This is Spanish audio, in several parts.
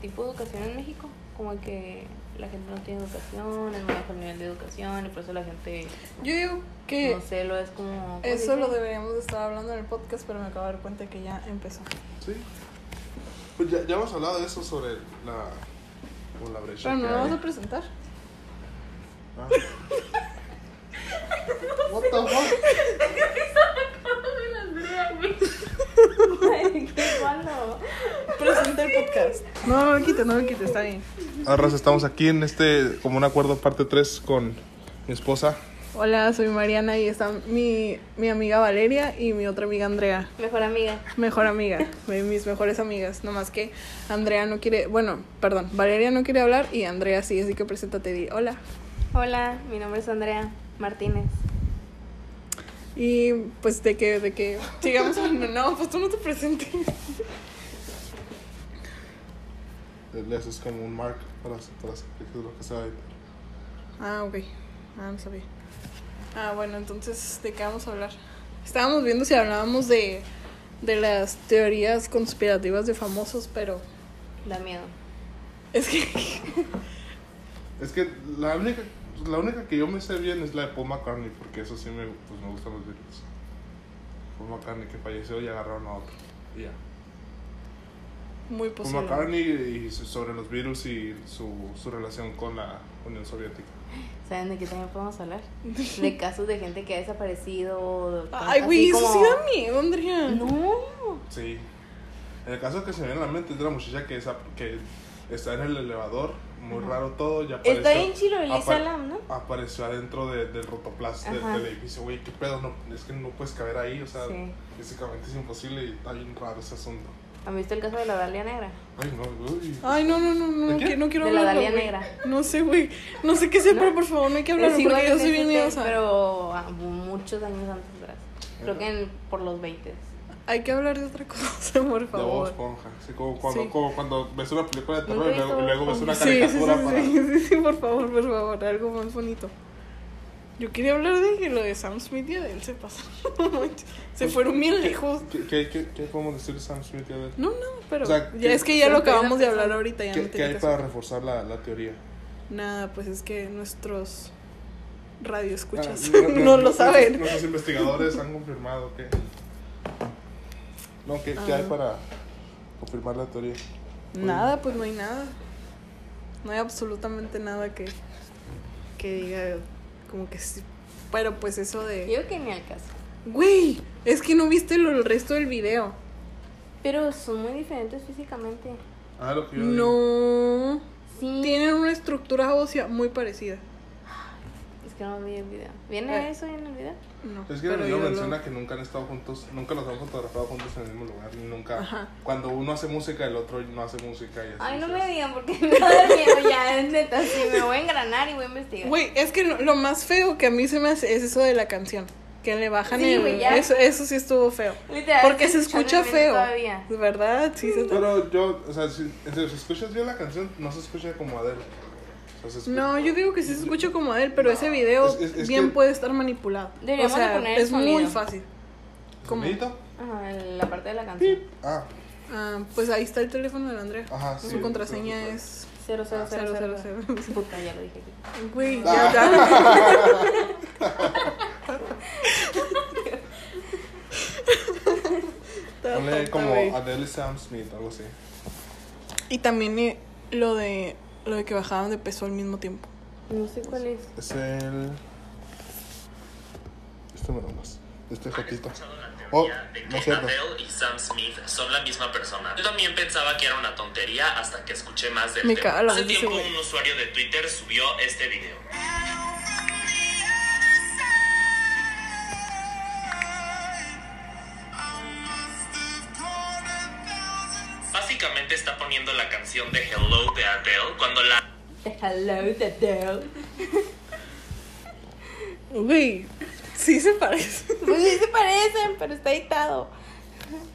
tipo de educación en México. Como que la gente no tiene educación, es muy bajo el nivel de educación y por eso la gente, Yo digo que no sé, lo es como... ¿cómo se eso lo deberíamos de estar hablando en el podcast, pero me acabo de dar cuenta que ya empezó. Sí. Pues ya, ya hemos hablado de eso sobre la. Como la brecha. Pero no lo vas a presentar. Ah. What the fuck? Ay, qué malo. Presenta el podcast. No, no lo quites, no lo quites, está bien. Ahora estamos aquí en este, como un acuerdo parte 3 con mi esposa. Hola, soy Mariana y está mi, mi amiga Valeria y mi otra amiga Andrea. Mejor amiga. Mejor amiga, mis mejores amigas. Nomás que Andrea no quiere, bueno, perdón, Valeria no quiere hablar y Andrea sí, así que preséntate, di hola. Hola, mi nombre es Andrea Martínez. Y pues de que, de que sigamos. No, pues tú no te presentes. Le haces como un mark para, para lo que se va a editar. Ah, ok. Ah, no sabía. Ah, bueno, entonces, ¿de qué vamos a hablar? Estábamos viendo si hablábamos de, de las teorías conspirativas de famosos, pero Da miedo. es que... Es que la única, la única que yo me sé bien es la de Paul McCartney, porque eso sí me, pues, me gustan los Beatles. Paul McCartney que falleció y agarraron a otro. Y ya. Muy posible. McCartney y sobre los virus y su, su relación con la Unión Soviética. ¿Saben de qué también podemos hablar? De casos de gente que ha desaparecido. Ay, güey, eso como- sí da miedo, Andrea. No. Sí. En el caso que se me viene a la mente es de la muchacha que, esa- que está en el elevador, muy Ajá. raro todo, ya Está apareció, en Chirolí apa- Salam, ¿no? apareció adentro de- del rotoplas de- Ajá. del edificio. Güey, ¿qué pedo? No, es que no puedes caber ahí, o sea, Sí. físicamente es imposible y está bien raro ese asunto. ¿Han visto el caso de la Dalia Negra? Ay, no, uy. Ay, no, no, no, no, ¿De que no quiero De la hablarlo, Dalia güey. Negra. No sé, güey. No sé qué sea, ¿No? pero por favor no hay que hablarlo Es porque yo soy bien miedosa. Pero ah, muchos años antes atrás. Creo que en- por los 20. Hay que hablar de otra cosa, por De Bob favor. Esponja. Así como cuando, Sí. como cuando ves una película de terror y luego, visto y luego ves una Sí, sí, sí, caricatura para. sí, sí, sí, por favor, por favor, algo más bonito. Yo quería hablar de que lo de Sam Smith y Adele se pasaron. se Pues, fueron bien lejos. ¿Qué, qué, qué, qué podemos decir de Sam Smith y Adele? No, no, pero O sea, ya ¿qué- es que ya lo acabamos de hablar ahorita, ya no ¿Qué, qué tiene hay para reforzar la, la teoría? Nada, pues es que nuestros radioescuchas Ah, no, no- no- lo saben. Nuestros investigadores han confirmado que. No, ¿qué, qué hay Ah. para confirmar la teoría? Nada, pues no hay nada. No hay absolutamente nada que, que diga como que sí. Pero pues eso de... Digo que ni al caso. Güey, es que no viste lo, el resto del video. Pero son muy diferentes físicamente. Ah, lo que yo digo. No. Sí. Tienen una estructura ósea muy parecida. Que no vi el video. ¿Viene Eh. eso en el video? No. Es que el video yo lo- menciona que nunca han estado juntos, nunca los han fotografiado juntos en el mismo lugar, ni nunca. Ajá. Cuando uno hace música, el otro no hace música y así. Ay, no o me digan porque me da miedo ya, es neta. Sí, me voy a engranar y voy a investigar. Güey, es que lo, lo más feo que a mí se me hace es eso de la canción. Que le bajan Sí, el... güey, ya. Eso, eso sí estuvo feo. Literal, Porque se escucha feo. Todavía. ¿De verdad? Sí, se Pero yo, o sea, si, si escuchas bien la canción, no se escucha como Adele. O sea, No, yo digo que sí se escucha como Adele, pero ese video Es- es- es bien que- puede estar manipulado. Deberíamos o sea, de poner el es muy fácil. ¿Cómo? Ajá, la parte de la canción. Ah, Ah, pues ahí está el teléfono de Andrea. Ajá, sí, Su contraseña sí, es 0, 0, 0, 0, 000. Puta, ya lo dije aquí. Güey, Ah. ya, ya. Está ponle como. Adele y Sam Smith, algo así. Y también eh, lo de lo de que bajaban de peso al mismo tiempo. No sé cuál es. Es el. Este me lo más. Este jotito. Oh, de no que cierto. Adele y Sam Smith son la misma persona. Yo también pensaba que era una tontería hasta que escuché más del Me tema. Hace tiempo un usuario de Twitter subió este video. Básicamente está poniendo la canción de Hello de Adele cuando la Hello, the Adele. Güey, sí se parece. Pues sí se parecen, pero está editado.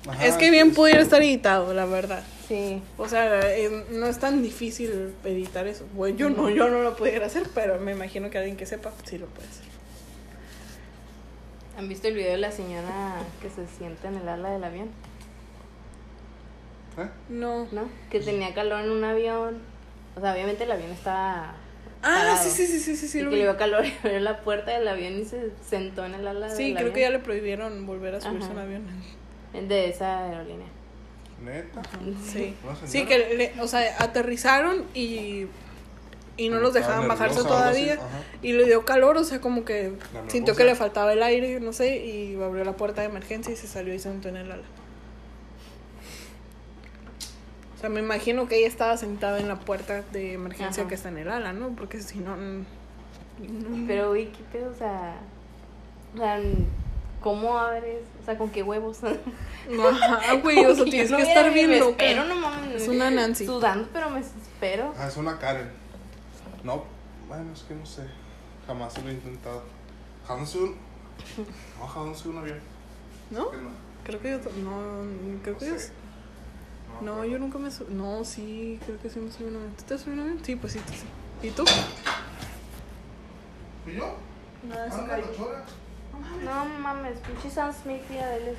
Ajá, es que bien es- pudiera estar editado, la verdad. Sí. O sea, eh, no es tan difícil editar eso. Güey, yo no, yo no lo pudiera hacer, pero me imagino que alguien que sepa sí lo puede hacer. ¿Han visto el video de la señora que se sienta en el ala del avión? ¿Eh? No. ¿no? Que tenía calor en un avión. O sea, obviamente el avión estaba. Ah, sí, sí, sí, sí, sí, sí. y lo que vi. le dio calor y abrió la puerta del avión y se sentó en el ala Sí, del creo que ya avión. le prohibieron volver a subirse en avión. De esa aerolínea. Neta. Sí. Sí, que, le- o sea, aterrizaron y, y no los dejaban bajarse nerviosa así, todavía. Y le dio calor, o sea, como que sintió que le faltaba el aire, no sé, y abrió la puerta de emergencia y se salió y se sentó en el ala. O sea, me imagino que ella estaba sentada en la puerta de emergencia Ajá. que está en el ala, ¿no? Porque si no... no- Pero, güey, ¿qué pedo? O sea. O sea, ¿cómo abres? O sea, ¿con qué huevos? Ajá, güey, o sea, tienes que estar bien me loca. espero, no mames. Es una Nancy. Sudando, pero me espero. Ah, es una Karen. No, bueno, es que no sé. Jamás lo he intentado. Jamás un. No, jamás un avión. ¿No? Creo que yo... No, creo que yo... No, yo nunca me subí. No, sí, creo que sí me subí un avión. ¿Tú te has subido un avión? Sí, pues sí, tú sí. ¿Y tú? ¿Y yo? Nada, una lochora. No mames, pinche Sam Smith y Adele es-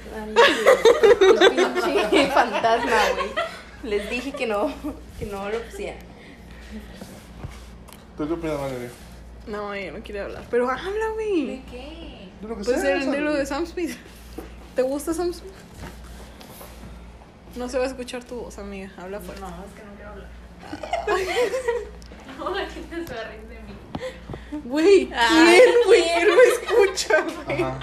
pinche fantasma, güey. Les dije que no, que no lo pusieran. ¿Tú qué opinas, Valeria? No, yo no quiero hablar. Pero habla, güey. qué? De lo que Pues sea, sea, de lo de Sam Smith. ¿Te gusta Sam Smith? No se va a escuchar tu voz, amiga. Habla fuerte. No, es que no quiero hablar. no, la gente se va a reír de mí. Güey, ¿quién, güey? ¿quién? ¿Quién lo escucha, güey? Ajá.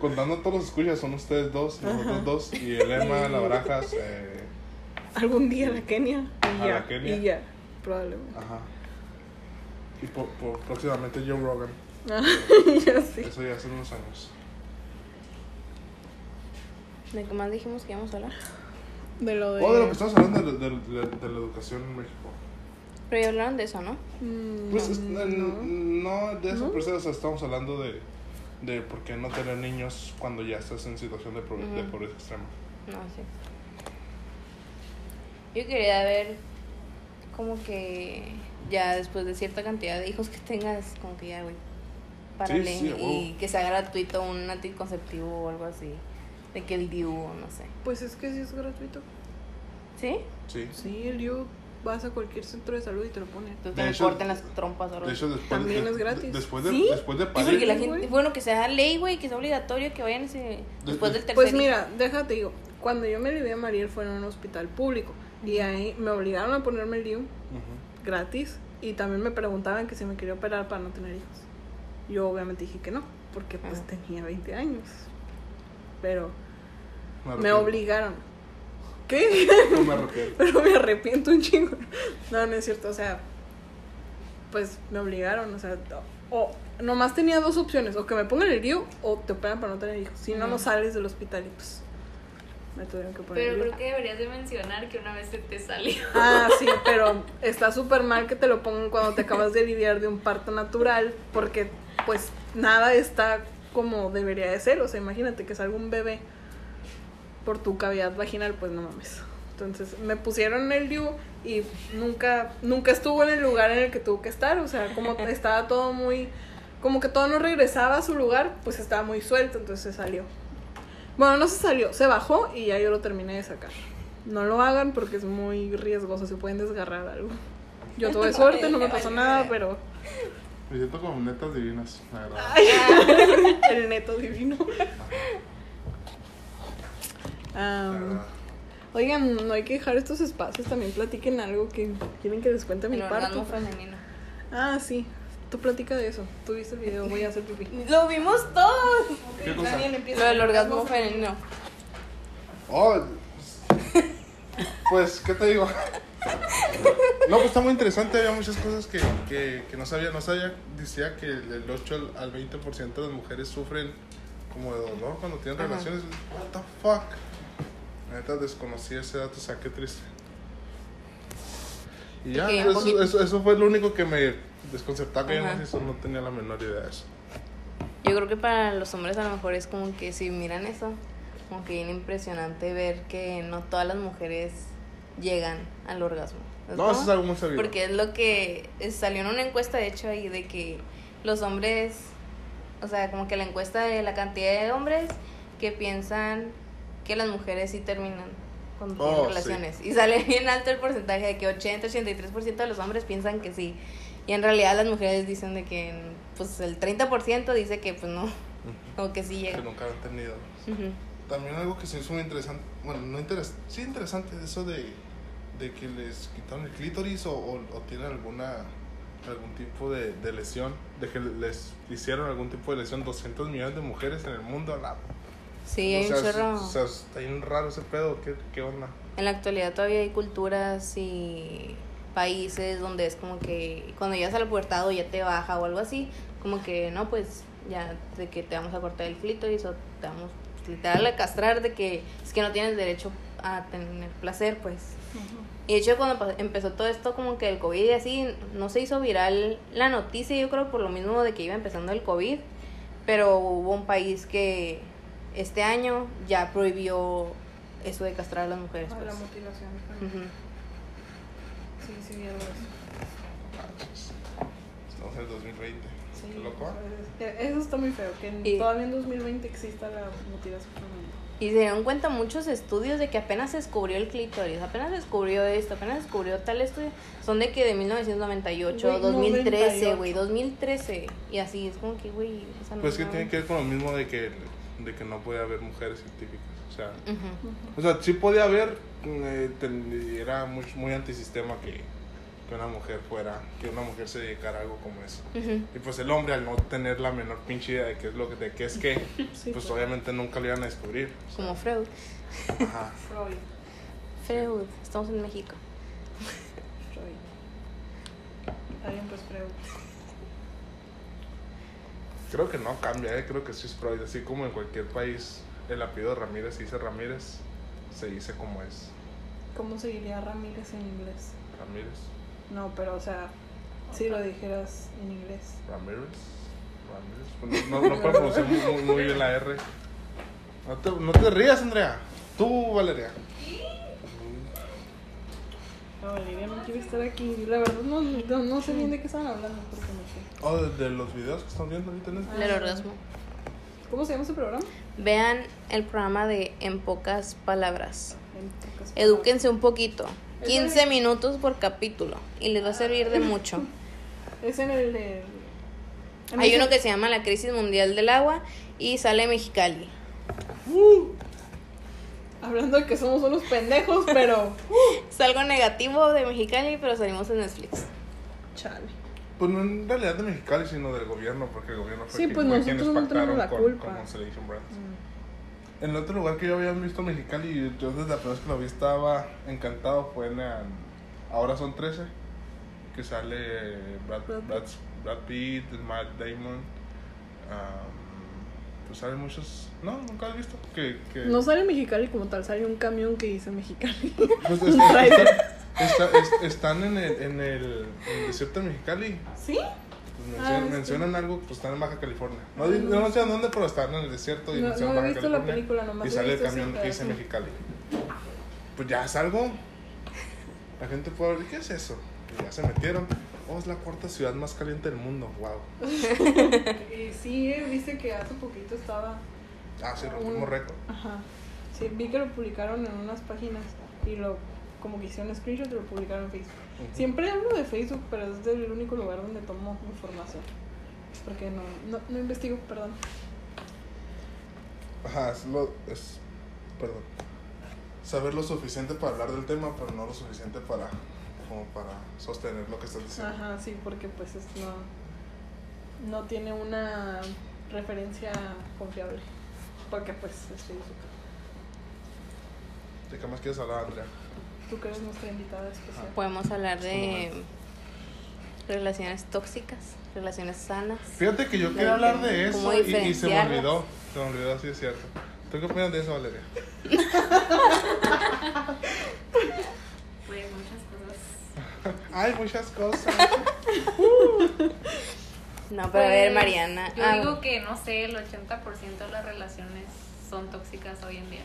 Contando todos los escuchas, son ustedes dos, nosotros dos, y el Emma, la Barajas, eh, Algún día la Kenia. Y A ya. la Kenia. Y ya, probablemente. ajá. Y por, por- próximamente Joe Rogan. ya sí. Eso ya hace unos años. ¿De qué más dijimos que íbamos a hablar? De lo de. Oh, de lo que estamos hablando de, de- de- de la educación en México. Pero ya hablaron de eso, ¿no? Pues Pues, es- no. no. de eso, ¿No? pero o sea, estamos hablando de, de por qué no tener niños cuando ya estás en situación de, pro- de pobreza extrema. No, sí. Yo quería ver como que ya después de cierta cantidad de hijos que tengas, como que ya, güey, párale sí, y que sea gratuito un anticonceptivo o algo así. De que el DIU o no sé. Pues es que sí es gratuito. ¿Sí? Sí. Sí, el DIU vas a cualquier centro de salud y te lo pone. Entonces hecho- corten las trompas o algo De hecho, después, También de- es gratis. de- después, de, ¿Sí? después de Sí, porque parir, la gente, bueno, que sea ley, güey, que sea obligatorio que vayan ese, después del tercer Pues mira, déjate digo, cuando yo me viví a Mariel fue en un hospital público y ahí me obligaron a ponerme el DIU gratis y también me preguntaban que si me quería operar para no tener hijos. Yo obviamente dije que no, porque pues Ajá. tenía 20 años. Pero me obligaron. ¿Qué? Me arrepiento. Pero me arrepiento un chingo. No, no es cierto, o sea, pues me obligaron, o sea, o nomás tenía dos opciones, o que me pongan el DIU o te operan para no tener hijos. Si no, no sales del hospital y pues me tuvieron que poner Pero creo que deberías de mencionar que una vez se te salió. Ah, sí, pero está súper mal que te lo pongan cuando te acabas de lidiar de un parto natural, porque pues nada está como debería de ser. O sea, imagínate que salga un bebé por tu cavidad vaginal, pues no mames. Entonces me pusieron el DIU y nunca, nunca estuvo en el lugar en el que tuvo que estar. O sea, como estaba todo muy, como que todo no regresaba a su lugar, pues estaba muy suelto, entonces se salió. Bueno, no se salió, se bajó y ya yo lo terminé de sacar. No lo hagan porque es muy riesgoso, se pueden desgarrar algo. Yo tuve suerte, no me pasó nada, pero Me siento como netas divinas, la verdad. el neto divino. Am, oigan, no hay que dejar estos espacios, también platiquen algo que quieren que les cuente mi El orgasmo parto. femenino. Ah, sí, tú platica de eso. Tú viste el video, voy a hacer pipí. Lo vimos todos. ¿Qué cosa? Lo del orgasmo femenino. Oh, pues, ¿qué te digo? No, pues está muy interesante. Había muchas cosas que, que, que no sabía. No sabía, decía que el 8 al- al 20% de las mujeres sufren como de dolor cuando tienen Ajá. relaciones. What the fuck? Neta, desconocí ese dato, o sea, qué triste. Y ya, Ok, un eso, poquito. eso, eso fue lo único que me desconcertaba, que no, sé, no tenía la menor idea de eso. Yo creo que para los hombres a lo mejor es como que si miran eso, como que bien impresionante ver que no todas las mujeres llegan al orgasmo. ¿sabes No, eso es algo muy sabido. Porque es lo que salió en una encuesta, de hecho, ahí de que los hombres, o sea, como que la encuesta de la cantidad de hombres que piensan que las mujeres sí terminan cuando Oh, tienen sí. relaciones. Y sale bien alto el porcentaje de que 80-83% de los hombres piensan que sí. Y en realidad las mujeres dicen de que pues el 30% dice que pues no, o que sí Que llega. nunca lo han tenido. Ujú. También algo que se hizo muy interesante, bueno, no interesante, sí interesante, eso de, de que les quitaron el clítoris o, o, o tienen alguna algún tipo de, de lesión, de que les hicieron algún tipo de lesión 200 millones de mujeres en el mundo. La, Sí, o hay sea, un chorro. O sea, está bien raro ese pedo, ¿qué, qué onda? En la actualidad todavía hay culturas y países donde es como que cuando llegas a la pubertad o ya te baja o algo así, como que no, pues ya de que te vamos a cortar el clítoris o te vamos literal a castrar de que es que no tienes derecho a tener placer, pues. Y de hecho cuando empezó todo esto como que el COVID y así, no se hizo viral la noticia, yo creo por lo mismo de que iba empezando el COVID, pero hubo un país que este año ya prohibió eso de castrar a las mujeres. Ah, la pues. mutilación. Ujú. Sí, sí, vi algo de eso. Estamos en el 2020. Sí, ¿Qué loco? eso es- Eso está muy feo, que en- Y- todavía en 2020 exista la mutilación femenina. Y se dieron cuenta muchos estudios de que apenas se descubrió el clítoris, apenas se descubrió esto, apenas se descubrió tal estudio. Son de que de 1998, Güey, 2013, 98. güey, 2013. Y así es como que, güey, sea, no- Pues que no- tiene que ver con lo mismo de que, de que no puede haber mujeres científicas. O sea, o sea sí podía haber, eh, ten- era muy, muy antisistema que, que una mujer fuera, que una mujer se dedicara a algo como eso. Y pues el hombre al no tener la menor pinche idea de qué es lo que, de qué es qué, Sí, pues obviamente nunca lo iban a descubrir. O sea, Como Freud. ajá. Freud. Freud, estamos en México. Freud. Está bien, pues Freud. Creo que no cambia, eh, creo que sí es Freud, así como en cualquier país el apellido Ramírez se dice Ramírez, se dice como es ¿Cómo se diría Ramírez en inglés? Ramírez, No, pero o sea, si lo dijeras en inglés. Ramírez, Ramírez. Pues no, no, no puedo pronunciar muy, muy- muy bien la R. No te, no te rías, Andrea. Tú, Valeria. No, Valeria no quiere estar aquí. La verdad no, no, no sé bien de qué estaban hablando porque no sé. Oh, de, de los videos que están viendo ahorita en este. Del orgasmo. ¿Cómo se llama ese programa? Vean el programa de En pocas palabras. En pocas Edúquense un poquito. Es 15 el- minutos por capítulo. Y les va a servir de mucho. palabras. Es en el de. en Hay uno que se llama La Crisis Mundial del Agua y sale Mexicali. Hablando de que somos unos pendejos, pero. Es algo negativo de Mexicali, pero salimos en Netflix. Chale. Pues no en realidad de Mexicali, sino del gobierno, porque el gobierno fue Sí, quien- pues nosotros quienes no tenemos pactaron la con, culpa. con Constellation Brands. En el otro lugar que yo había visto Mexicali, yo desde la primera vez que lo vi estaba encantado, fue en el- Ahora son 13, que sale Brad, Brad Brad, Brad Pitt, Matt Damon, um, pues salen muchos... No, nunca has visto. Que, que, No sale Mexicali como tal, sale un camión que dice Mexicali. pues, un está- es- están en el, en, el, en el desierto de Mexicali. ¿Sí? Pues Ah, mencionan, mencionan algo, pues están en Baja California. No, no sé a dónde, pero están en el desierto y No- mencionan no he la California. película, nomás Y he sale el camión que dice. Mexicali. Pues ya es algo. La gente puede ver, ¿qué es eso? Y ya se metieron. Oh, es la cuarta ciudad más caliente del mundo. Wow. Y sí, eh, viste que hace poquito estaba. Ah, sí, Un- rompimos récord. Ajá. Sí, vi que lo publicaron en unas páginas y lo. Como que hicieron screenshot y lo publicaron en Facebook. Siempre hablo de Facebook, pero es el único lugar donde tomo información. Porque no, no, no investigo, perdón. Ajá, es lo. Es, perdón. Saber lo suficiente para hablar del tema, pero no lo suficiente para. Como para sostener lo que estás diciendo. Ajá, sí, porque pues es, no, no tiene una referencia confiable. Porque pues es Facebook. ¿De qué más quieres hablar, Andrea? Tú que eres nuestra invitada especial. Podemos hablar de relaciones tóxicas, relaciones sanas. Fíjate que yo quería hablar de eso y, y se me olvidó. Se me olvidó, sí es cierto. ¿Tú qué opinas de eso, Valeria? Pues muchas cosas. Hay muchas cosas. No, pero a ver, Pues, Mariana. Yo ah, digo que, no sé, el 80% de las relaciones son tóxicas hoy en día.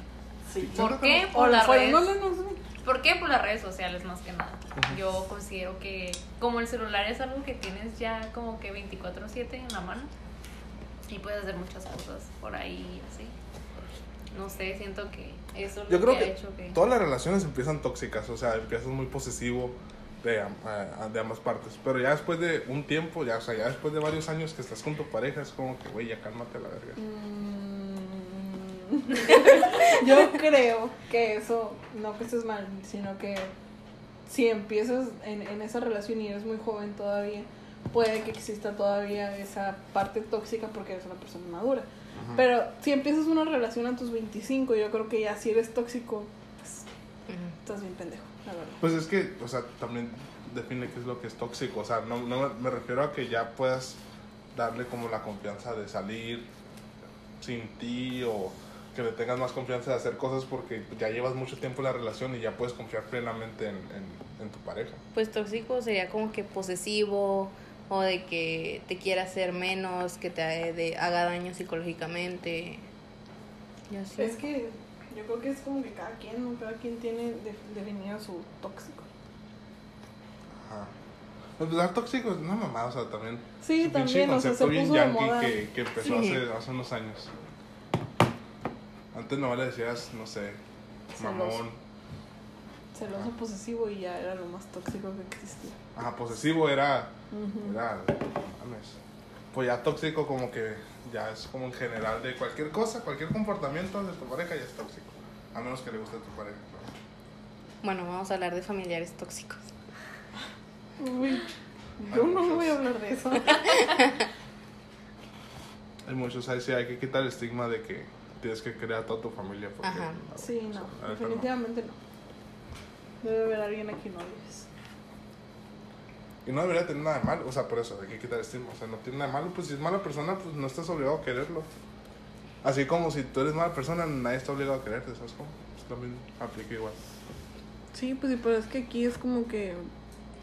Sí. ¿Por qué? Por la las redes. No, no, no. no. ¿Por qué? Por las redes sociales más que nada. Yo considero que como el celular es algo que tienes ya como que 24/7 en la mano y puedes hacer muchas cosas por ahí así. No sé, siento que Eso es Yo lo creo que, que ha hecho que... todas las relaciones empiezan tóxicas, o sea, empiezas muy posesivo de, am- a- de ambas partes. Pero ya después de un tiempo, ya, o sea, ya después de varios años que estás con tu pareja, es como que, güey, ya cálmate a la verga. Mm. Yo creo que eso, no que estés mal, sino que si empiezas en, en esa relación y eres muy joven todavía, puede que exista todavía esa parte tóxica porque eres una persona madura. Pero si empiezas una relación a tus 25, yo creo que ya si eres tóxico, pues estás bien pendejo, la verdad. Pues es que, o sea, también define qué es lo que es tóxico. O sea, no, no me refiero a que ya puedas darle como la confianza de salir sin ti o que le tengas más confianza de hacer cosas porque ya llevas mucho tiempo en la relación y ya puedes confiar plenamente en, en- en tu pareja. Pues tóxico sería como que posesivo o de que te quiera hacer menos, que te ha- de- haga daño psicológicamente. Y así. Es que yo creo que es como que cada quien, ¿no? Cada quien tiene de- definido su tóxico. Ajá. Pues dar tóxico es una mamada, o sea, también. Sí, también, o sea, se bien puso de yankee moda. que, que empezó Sí. hace, hace unos años. Antes no le decías, no sé, Celoso. mamón. Celoso posesivo y ya era lo más tóxico que existía. Ajá, posesivo era. Ujú. era mames. Pues ya tóxico, como que ya es como en general de cualquier cosa, cualquier comportamiento de tu pareja ya es tóxico. A menos que le guste a tu pareja. claro. Bueno, vamos a hablar de familiares tóxicos. Uy, yo no voy a hablar de eso. Hay muchos, ahí sí hay que quitar el estigma de que tienes que crear a toda tu familia. Porque, Ajá. Sí, o sea, no, no. definitivamente no. Debe haber alguien a quien odies. Y no debería tener nada de malo, o sea, por eso, hay que quitar el estigma. O sea, no tiene nada de malo, pues si es mala persona, pues no estás obligado a quererlo. Así como si tú eres mala persona, nadie está obligado a quererte, ¿sabes cómo? Pues también aplica igual. Sí, pues sí, pero es que aquí es como que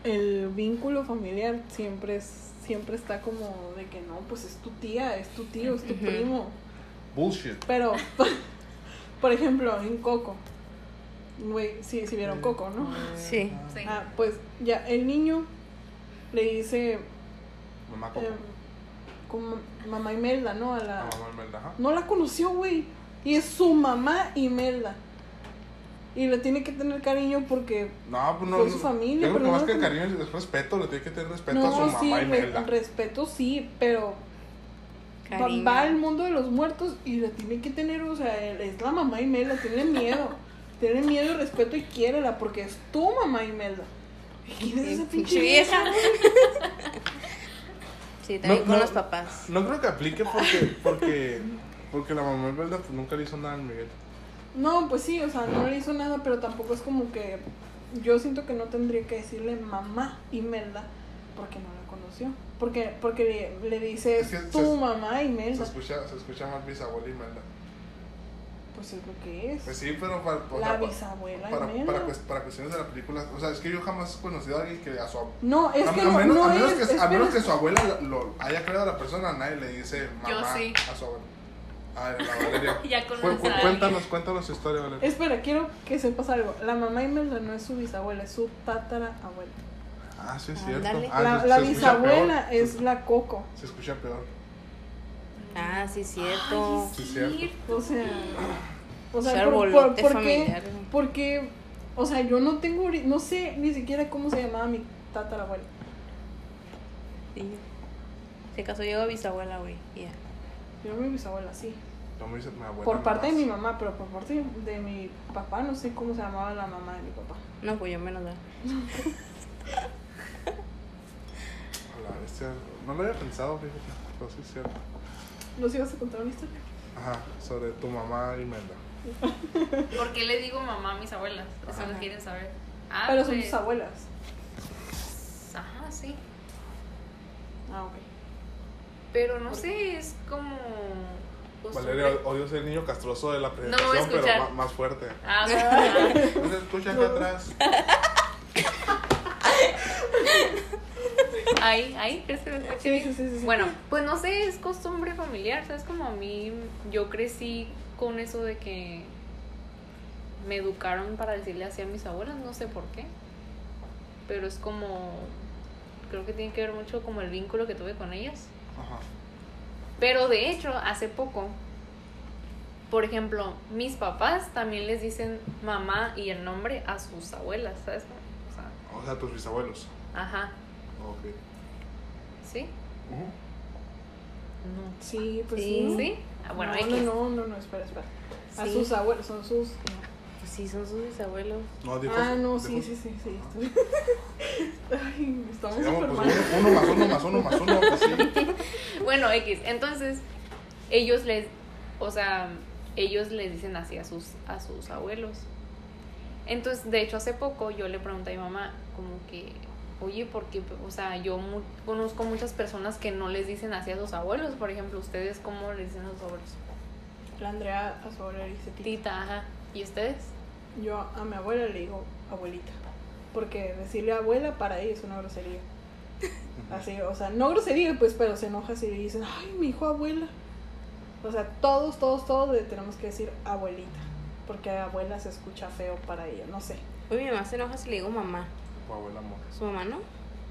el vínculo familiar siempre es siempre está como de que no, pues es tu tía, es tu tío, es tu primo. Bullshit. Pero, por ejemplo, en Coco, güey, sí, sí vieron Coco, ¿no? Sí. Sí. Ah, pues ya el niño le dice Mamá como. eh, como mamá Imelda, ¿no? A la, Mamá Imelda, ajá. no la conoció, güey. Y es su mamá Imelda. Y le tiene que tener cariño porque No, pues no. Fue su familia, Yo creo pero que no más que con- cariño es respeto, le tiene que tener respeto a su mamá sí, re- Imelda. respeto sí, pero va, Cariño. va al mundo de los muertos y le tiene que tener, o sea, es la mamá Imelda, tiene miedo. tiene miedo y respeto y quiérela porque es tu mamá Imelda. ¿Quién es esa pinche vieja? Sí, también No, con no. los papás. No creo que aplique porque, porque, porque la mamá Imelda pues, nunca le hizo nada a Miguel. No, pues sí, o sea, no le hizo nada, pero tampoco es como que yo siento que no tendría que decirle mamá Imelda porque no la conoció. Porque, porque le, le dice Es que tu se- mamá Se Imelda. escucha, se escucha más bisabuela Imelda. Pues es lo que es. Pues sí, pero para, o la bisabuela para, para, cues- para cuestiones de la película, o sea, es que yo jamás he conocido a alguien que a su No, es a, que a no, menos, no a menos es. que, a menos que su abuela lo, lo haya creado a la persona, nadie le dice Yo mamá sí. a su abuela. A ver, la Valeria. Ya Cu- cu- cuéntanos, cuéntanos su historia, Valeria. Espera, quiero que sepas algo. La mamá Imelda no es su bisabuela, es su tatarabuela. Ah, sí es cierto. Ándale. Ah, la bisabuela peor. es la Coco. Se escucha peor. Ah, sí, cierto. Sí, es cierto. O sea, o sea, por, qué? Porque, o sea, yo no tengo, no sé ni siquiera cómo se llamaba mi tatarabuela. Sí. Se casó yo a bisabuela, güey. y Ya. Yo mi bisabuela, sí. No me dice mi abuela. Por parte de mi mamá, pero por parte de mi papá, no sé cómo se llamaba la mamá de mi papá. No, pues yo menos da. No lo había pensado, fíjate. Pero sí es cierto. ¿Nos ibas a contar una historia? Ajá, sobre tu mamá Imelda. ¿Por qué le digo mamá a mis abuelas? Eso Ajá. lo quieren saber. Ah, pero son pues, tus abuelas. Ajá, sí. Ah, ok. Pero no sé, es como. costumbre. Valeria, odio ser el niño castroso de la presentación, pero escuchar. ma- más fuerte. Ah, ah, No se escucha acá atrás. ahí, ahí, ¿crees que lo escuché Sí, sí, sí. Bueno, pues no sé, es costumbre familiar, ¿sabes? Como a mí, yo crecí con eso de que me educaron para decirle así a mis abuelas, no sé por qué. Pero es como, creo que tiene que ver mucho como el vínculo que tuve con ellas. Ajá. Pero de hecho, hace poco por ejemplo, mis papás también les dicen mamá y el nombre a sus abuelas, ¿sabes? O sea, O sea, tus bisabuelos. ajá, Ok. ¿Sí? No. Sí, pues Sí. sí. Ah, bueno, no, X. no, no, no, no, espera, espera. A Sí. sus abuelos, son sus. Pues sí, son sus bisabuelos. No, dijo. ah, no, dijo- sí, sí, sí, sí. Ay, estamos Digamos, súper pues, mal. uno, uno más uno más uno más uno. Pues sí. Bueno, X. Entonces, ellos les, o sea, ellos les dicen así a sus, a sus abuelos. Entonces, de hecho, hace poco yo le pregunté a mi mamá, como que, oye, ¿por qué? O sea, yo mu- conozco muchas personas que no les dicen así a sus abuelos. Por ejemplo, ¿ustedes cómo les dicen a sus abuelos? La Andrea a su abuela le dice tita. Tita, ajá. ¿Y ustedes? Yo a mi abuela le digo abuelita. Porque decirle abuela para ella es una grosería. Así, o sea, no grosería, pues, pero se enoja si le dicen, ay, mi hijo abuela. O sea, todos, todos, todos le tenemos que decir abuelita. Porque abuela se escucha feo para ella, no sé. Uy, mi mamá se enoja si le digo mamá. Tu abuela amor. ¿Su mamá no?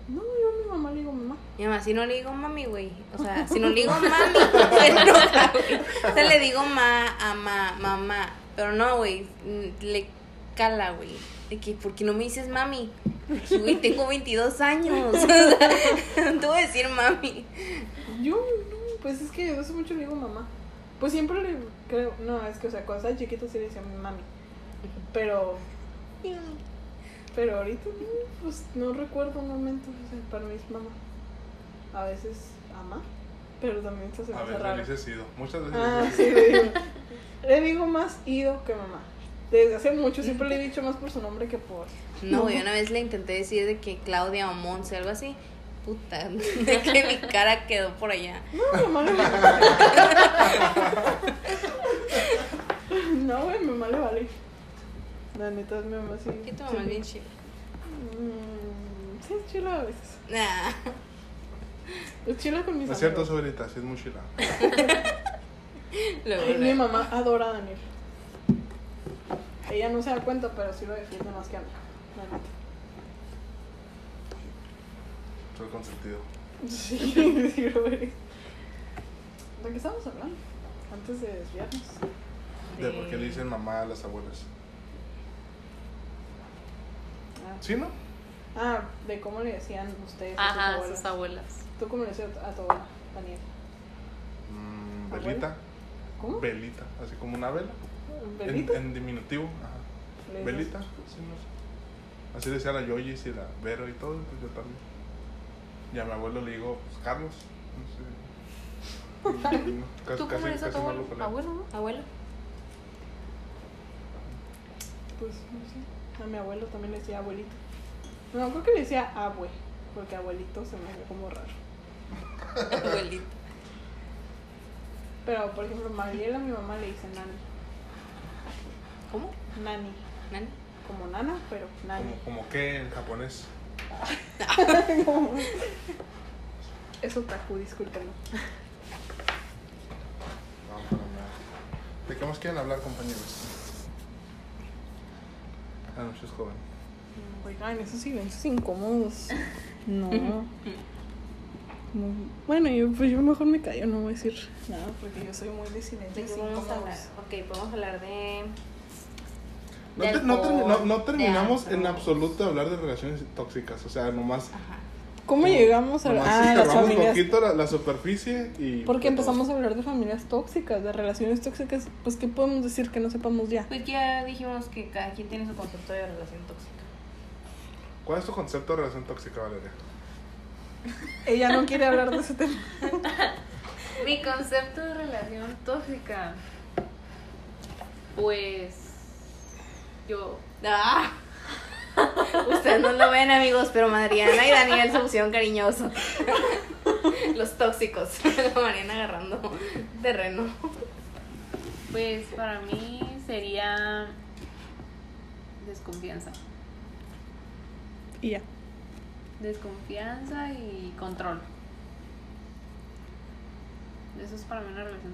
No, yo a mi mamá le digo mamá. Mi mamá, si no le digo mami, güey. O sea, si no le digo mami, se enoja, güey. O sea, le digo ma, ama, mamá. Pero no, güey. mm, Le cala, güey. De que, ¿por qué no me dices mami? Porque, güey, tengo 22 años. O sea, no te voy a decir mami. Yo, no, pues es que hace mucho le digo mamá. Pues siempre le creo, no, es que, o sea, cuando estaba chiquito sí le decía mi mami. Pero, pero ahorita, no, pues no recuerdo un momento, o sea, para mí es mamá. A veces ama, pero también se me A hace ver, raro. le dices ido. Muchas veces Ah, le dices sí, le digo. Le digo más ido que mamá. Desde hace mucho siempre le he dicho más por su nombre que por. No, güey, una vez le intenté decir de que Claudia o Monse, algo así. Puta, de que mi cara quedó por allá. No, mamá le vale. No, güey, mamá le vale. La neta es mi mamá sí. Que tu mamá es bien chida. Mm, sí, es chila a veces. Nah. Es chila con mis No es cierto, amigos. Sobrita, sí es muy chila. Luego, Ay, mi luego. mamá adora a Daniel. Ella no se da cuenta, pero sí lo defiende más que a mí. La neta. Soy consentido. Sí, sí, lo eres. ¿De qué estamos hablando? Antes de desviarnos. De por qué le dicen mamá a las abuelas. Ah, ¿Sí, no? Ah, de cómo le decían ustedes a sus Ajá, abuelas. sus abuelas. ¿Tú cómo le decías a tu abuela, Daniel? Mm, ¿Abuela? velita. ¿Cómo? Velita, así como una vela. ¿Belita? En, en diminutivo. Ajá. Velita, sí, no sé. Así decía la Yoyis y la Vero y todo, pues yo también. Y a mi abuelo le digo, pues Carlos. No sé. No, casi, ¿Tú cómo le dices a tu no abuelo? Abuelo, ¿no? Abuelo. Pues no sé. A mi abuelo también le decía abuelito. No, creo que le decía abue. Porque abuelito se me ve como raro. Abuelito. Pero, por ejemplo, Mariela, mi mamá le dice nani. ¿Cómo? Nani. ¿Nani? Como nana, pero nani. Como, como que en japonés. Eso taku, discúlpenlo. No, para nada. ¿De qué más quieren hablar, compañeros? Buenas noches, joven. Oigan, esos silencios incómodos. No. No. Bueno, yo, pues yo mejor me callo, no voy a decir nada porque yo soy muy de ¿De silencios qué vamos a hablar? incómodos. Ok, podemos hablar de. No, de te- no, termi- no- no alcohol, terminamos de en absoluto de hablar de relaciones tóxicas. O sea, nomás. Ajá. ¿Cómo llegamos a nomás ah, las familias? poquito la, la superficie y. Porque fue empezamos a hablar de familias tóxicas, de relaciones tóxicas. Pues, ¿qué podemos decir que no sepamos ya? Pues ya dijimos que cada quien tiene su concepto de relación tóxica. ¿Cuál es tu concepto de relación tóxica, Valeria? Ella no quiere hablar de ese tema. Mi concepto de relación tóxica. Pues. Yo. ¡Ah! Ustedes no lo ven, amigos, pero Mariana y Daniel se pusieron cariñosos. Los tóxicos. La Mariana agarrando terreno. Pues para mí sería. Desconfianza. Y ya. Desconfianza y control. Eso es para mí una relación.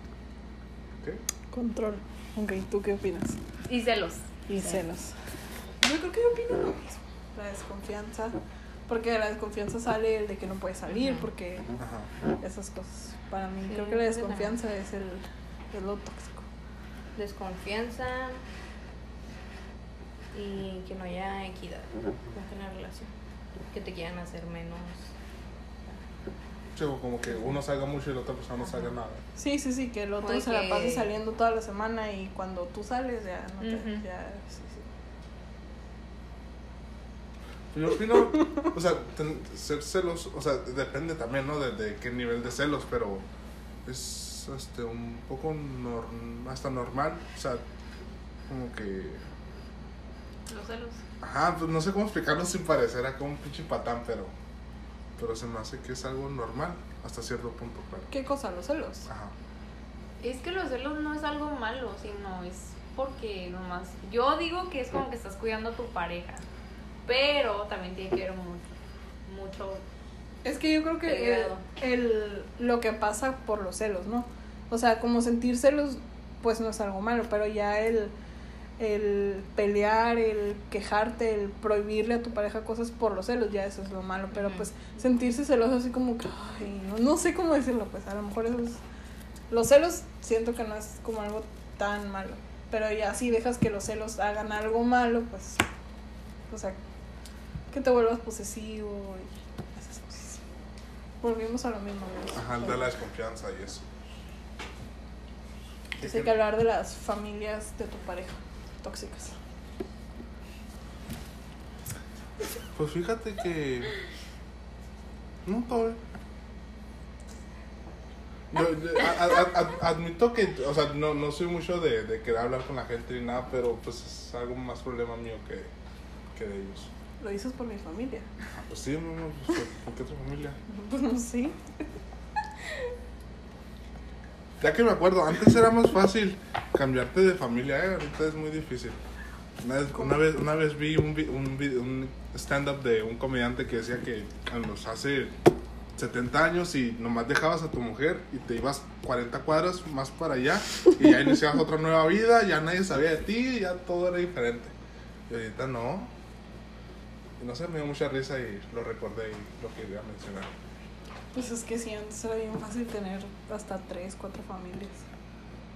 ¿Qué? Control. Ok, ¿tú qué opinas? Y celos. Y celos. Yo creo que yo opino lo mismo. La desconfianza. Porque de la desconfianza sale el de que no puede salir, porque esas cosas. Para mí, Sí, creo que la desconfianza es el, es lo tóxico. desconfianza y que no haya equidad en la relación. Que te quieran hacer menos. Sí, como que uno salga mucho y la otra persona no salga nada. Sí, sí, sí, que el otro Oye, se la pase saliendo toda la semana y cuando tú sales ya no te. Ya, sí, sí. Yo opino, o sea, ten- ser celos, o sea, depende también, ¿no? De, de qué nivel de celos, pero es este, un poco norm- hasta normal, o sea, como que... Los celos. Ajá, pues no sé cómo explicarlo sin parecer acá un pinche patán, pero, pero se me hace que es algo normal hasta cierto punto, claro. ¿Qué cosa? Los celos. Ajá. Es que los celos no es algo malo, sino es porque nomás. Yo digo que es como que estás cuidando a tu pareja. Pero también tiene que ver mucho. Mucho. Es que yo creo que el, lo que pasa por los celos, ¿no? O sea, como sentir celos, pues no es algo malo, pero ya el, el pelear, el quejarte, el prohibirle a tu pareja cosas por los celos, ya eso es lo malo. Pero pues sentirse celoso así como que, ay, no, no sé cómo decirlo, pues a lo mejor eso es... Los celos siento que no es como algo tan malo, pero ya si dejas que los celos hagan algo malo, pues, o sea, que te vuelvas posesivo y esas cosas. Volvimos a lo mismo. ¿no? Ajá, el de la desconfianza y eso. Entonces hay que hablar de las familias de tu pareja tóxicas. Pues fíjate que. No todo. Yo, admito que, o sea, no, no soy mucho de, de querer hablar con la gente ni nada, pero pues es algo más problema mío que, que de ellos. Lo dices por mi familia. Ah, pues sí, no, no, pues, ¿por qué otra familia? Pues no sé. Ya que me acuerdo, antes era más fácil cambiarte de familia, ¿eh? ahorita es muy difícil. Una vez, una vez, una vez vi un, un, un stand-up de un comediante que decía que a los hace 70 años y nomás dejabas a tu mujer y te ibas 40 cuadras más para allá y ya iniciabas otra nueva vida, ya nadie sabía de ti, ya todo era diferente. Y ahorita no. No sé, me dio mucha risa y lo recordé y lo quería mencionar. Pues es que sí, antes era bien fácil tener hasta tres, cuatro familias.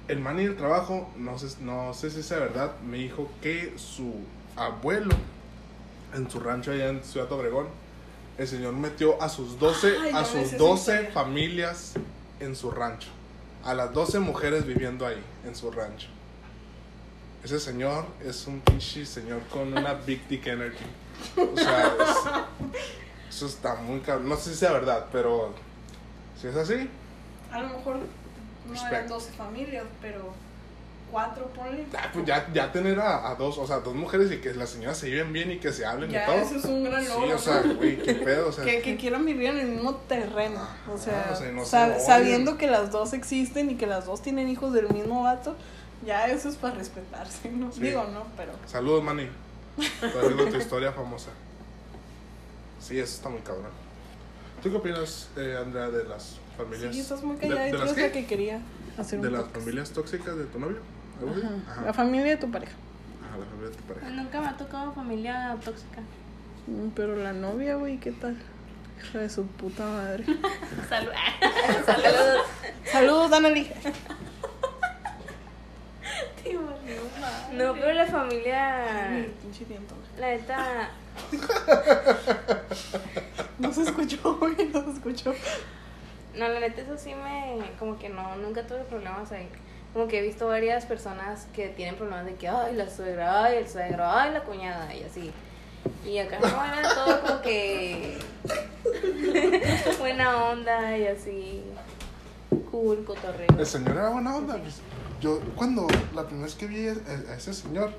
El man y el trabajo, no sé, no sé si sea verdad, me dijo que su abuelo en su rancho allá en Ciudad Obregón, el señor metió a sus 12, Ay, a sus esa 12 historia. familias en su rancho. A las 12 mujeres viviendo ahí, en su rancho. Ese señor es un pinche señor con una big dick energy. O sea, es- eso está muy cabrón. No sé si sea verdad, pero si es así, A lo mejor no Respect. eran 12 familias, pero cuatro, ponle. Ah, pues ya, ya tener a, a dos, o sea, dos mujeres y que las señoras se lleven bien y que se hablen Ya, y todo. eso es un gran sí, logro. o sea, güey, qué pedo, o sea. Que, que quieran vivir en el mismo terreno. O sea, o sea, no se sab- odian. sabiendo que las dos existen y que las dos tienen hijos del mismo vato, ya eso es para respetarse. ¿no? Sí. Digo, no, pero. Saludos, Manny. Te digo tu historia famosa. Sí, eso está muy cabrón. ¿Tú qué opinas, eh, Andrea, de las familias? Sí, estás muy de- callada de tú las que quería hacer ¿De un las podcast. familias tóxicas de tu novio? ¿Algo así? Ajá. Ajá. La familia de tu pareja. Ajá, la familia de tu pareja. Nunca me ha tocado familia tóxica. Mm, Pero la novia, güey, ¿qué tal? Hija de su puta madre. Salud. Saludos. Saludos, No, pero la familia. Pinche. La neta. No se escuchó, güey, no se escuchó. No, la neta, eso sí me. Como que no, nunca tuve problemas ahí. Como que he visto varias personas que tienen problemas de que, ay, la suegra, ay, el suegro, ay, la cuñada, y así. Y acá no era todo como que. buena onda y así. Cool, cotorreo. El señor era buena onda. pues, Yo, cuando la primera vez que vi a, a ese señor,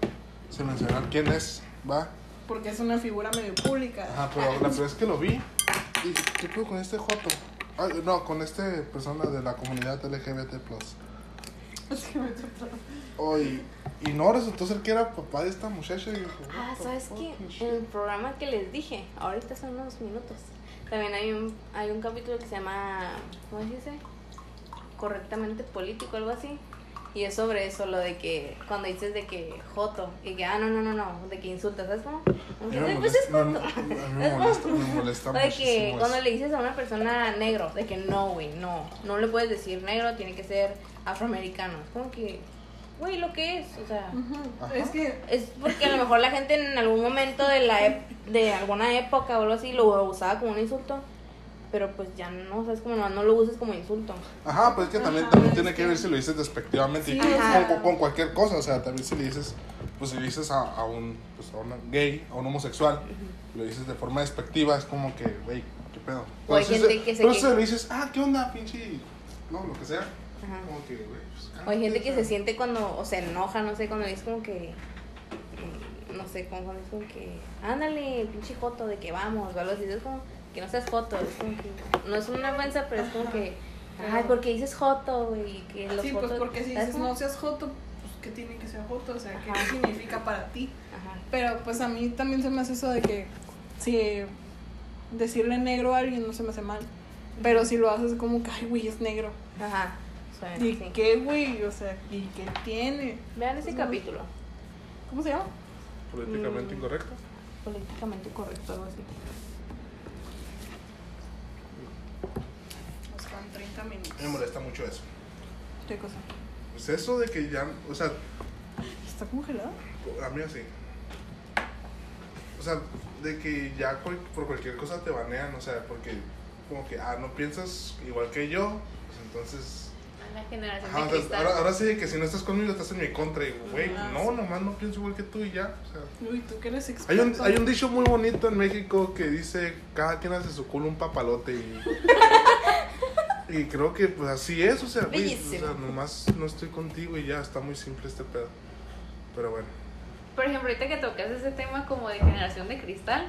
se mencionar quién es, va. Porque es una figura medio pública. Ajá, pero la primera vez que lo vi, y ¿qué pedo con este Joto? Ay, no, con este persona de la comunidad LGBT. Es que me trató- Oh, y, y no resultó ser que era papá de esta muchacha. Y yo, Ah, ¿sabes qué? el programa que les dije, ahorita son unos minutos, también hay un, hay un capítulo que se llama, ¿cómo se dice? Correctamente político, algo así. Y es sobre eso, lo de que cuando dices de que joto, y que, ah, no, no, no, no, de que insultas, ¿sabes cómo? Mí me Ay, pues es molesta, joto. me- molesta, me molesta de que cuando le dices a una persona negro, de que no, güey, no, no le puedes decir negro, tiene que ser afroamericano. Es como que, güey, lo que es. O sea. Ajá. Es que es porque a lo mejor la gente en algún momento de la ep- de alguna época o algo así lo usaba como un insulto. Pero pues ya no, o sea, es como no, no lo uses como insulto. Ajá, pues es que también, Ajá, también tiene que ver si lo dices despectivamente y Sí, sea- con- con cualquier cosa, o sea, también si le dices, pues si le dices a, a un, pues a una gay, a un homosexual, lo dices de forma despectiva, es como que, güey, qué pedo. O hay Pero si gente que se Pero que- si le dices, ah, qué onda, pinche, no, lo que sea, Ajá. como que, güey, pues, O hay gente que se siente cuando, o se enoja, no sé, cuando es como que, mm, no sé, como cuando es como que, ándale, pinche joto, de que vamos, o algo así, es como que no seas joto, es como que, no es una ofensa, pero es como Ajá. que, ay, porque dices joto, güey, que los sí, jotos, pues porque si ¿sabes dices no seas joto, pues ¿qué tiene que ser joto? O sea, ¿qué Ajá. significa para ti? Ajá. Pero pues a mí también se me hace eso de que si decirle negro a alguien no se me hace mal. Pero si lo haces como que, ay, güey, es negro. Ajá. Sea, ¿Y sí. qué, güey? O sea, ¿y qué tiene? Vean ese Pues, capítulo, ¿Cómo se llama? Políticamente Mm. incorrecto. políticamente correcto, algo así. Nos quedan 30 minutos. Me molesta mucho eso. ¿Qué cosa? Pues eso de que ya, o sea, ¿Está congelada? a mí así. O sea, de que ya cual- por cualquier cosa te banean, o sea, porque como que, ah, no piensas igual que yo, pues entonces... La generación Ajá, de o sea, ahora, ahora sí de que si no estás conmigo estás en mi contra y, güey, Ah, no, sí. nomás no pienso igual que tú y ya, o sea... Uy, tú que eres Hay experto. un, hay un dicho muy bonito en México que dice, cada quien hace su culo un papalote y... y creo que pues así es, o sea, güey, o sea, nomás no estoy contigo y ya, está muy simple este pedo. Pero bueno. Por ejemplo, ahorita que tocas ese tema como de generación de cristal,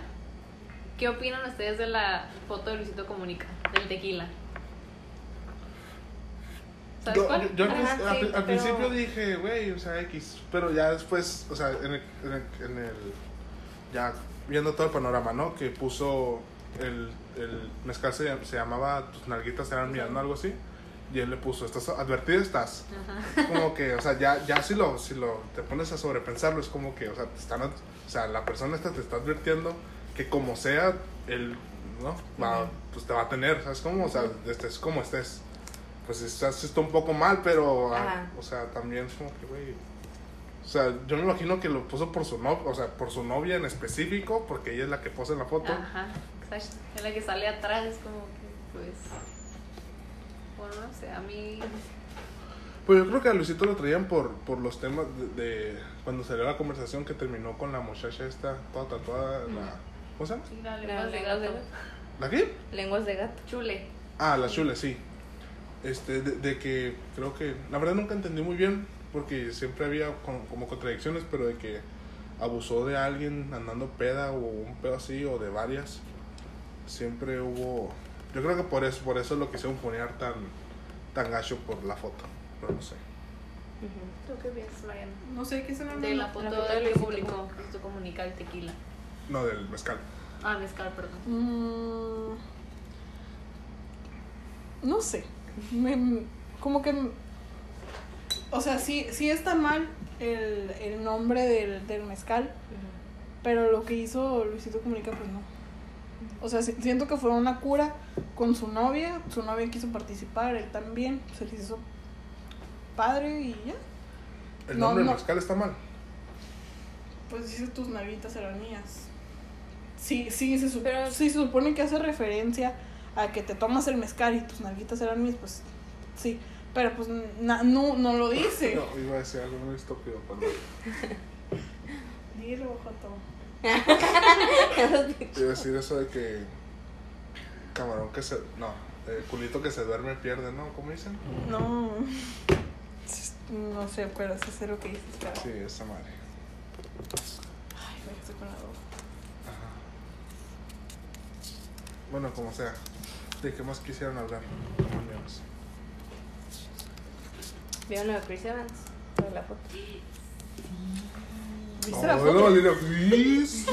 ¿qué opinan ustedes de la foto de Luisito Comunica, del tequila? ¿Sabes Yo, cuál? yo- yo al, Ajá, al sí, al pero- principio dije, güey, o sea, X. Pero ya después, o sea, en el, en el, en el- Ya viendo todo el panorama, ¿no? Que puso el, el mezcal se, se llamaba Tus nalguitas eran ¿no? Algo así. Y él le puso, estás advertido estás. Ajá. Como que, o sea, ya, ya si lo, si lo te pones a sobrepensarlo, es como que, o sea, te están, o sea, la persona esta te está advirtiendo que como sea, él, ¿no? Va, pues te va a tener, ¿sabes cómo? O sea, estés como estés. Pues estás, está un poco mal, pero, ah, o sea, también es como que, güey. O sea, yo me imagino que lo puso por su novia, o sea, por su novia en específico, porque ella es la que posa en la foto. Ajá, exacto. En la que sale atrás es como que, pues. Bueno, no sé, a mí. Pues yo creo que a Luisito lo traían por, por los temas de, de cuando salió la conversación que terminó con la muchacha esta, toda tatuada, la... ¿Cómo se llama? Sí, la Las lengua de lenguas de gato. gato. ¿La qué? Lenguas de gato. Chule. Ah, la chule, sí. Este, de, de que creo que, la verdad nunca entendí muy bien, porque siempre había como, como contradicciones, pero de que abusó de alguien andando peda o un pedo así, o de varias. Siempre hubo, yo creo que por eso, por eso lo quisieron poner tan, tan gacho por la foto, pero no sé. Ujú. ¿Tú qué piensas, Mariana? No sé qué se me De la foto La foto de de que Luisito publicó Comunica el tequila. No, del mezcal. Ah, mezcal, perdón. Mm, no sé. Me- como que. O sea, sí, sí está mal el, el nombre del, del mezcal, pero lo que hizo Luisito Comunica, pues no. O sea, si- siento que fue una cura con su novia. Su novia quiso participar, él también. Se les hizo padre y ya. El No, nombre no. del mezcal está mal. Pues dice tus navitas eran mías. Sí, sí, se, Pero- sí, se supone que hace referencia a que te tomas el mezcal y tus nalguitas eran mías, pues sí. Pero pues na- no, no lo dice. No, iba a decir algo muy estúpido, perdón. Dilo, Joto. A decir eso de que camarón que se... No, eh, culito que se duerme pierde, ¿no? ¿Cómo dicen? No. No sé, pero sí sé lo que dices, cara. Sí, esa madre. Ay, me estoy con la boca. Ajá. Bueno, como sea. ¿De qué más quisieran hablar? compañeros? ¿Vieron lo de Chris Evans? Lo de la foto. ¿Viste No, la no, foto? Valeria, please.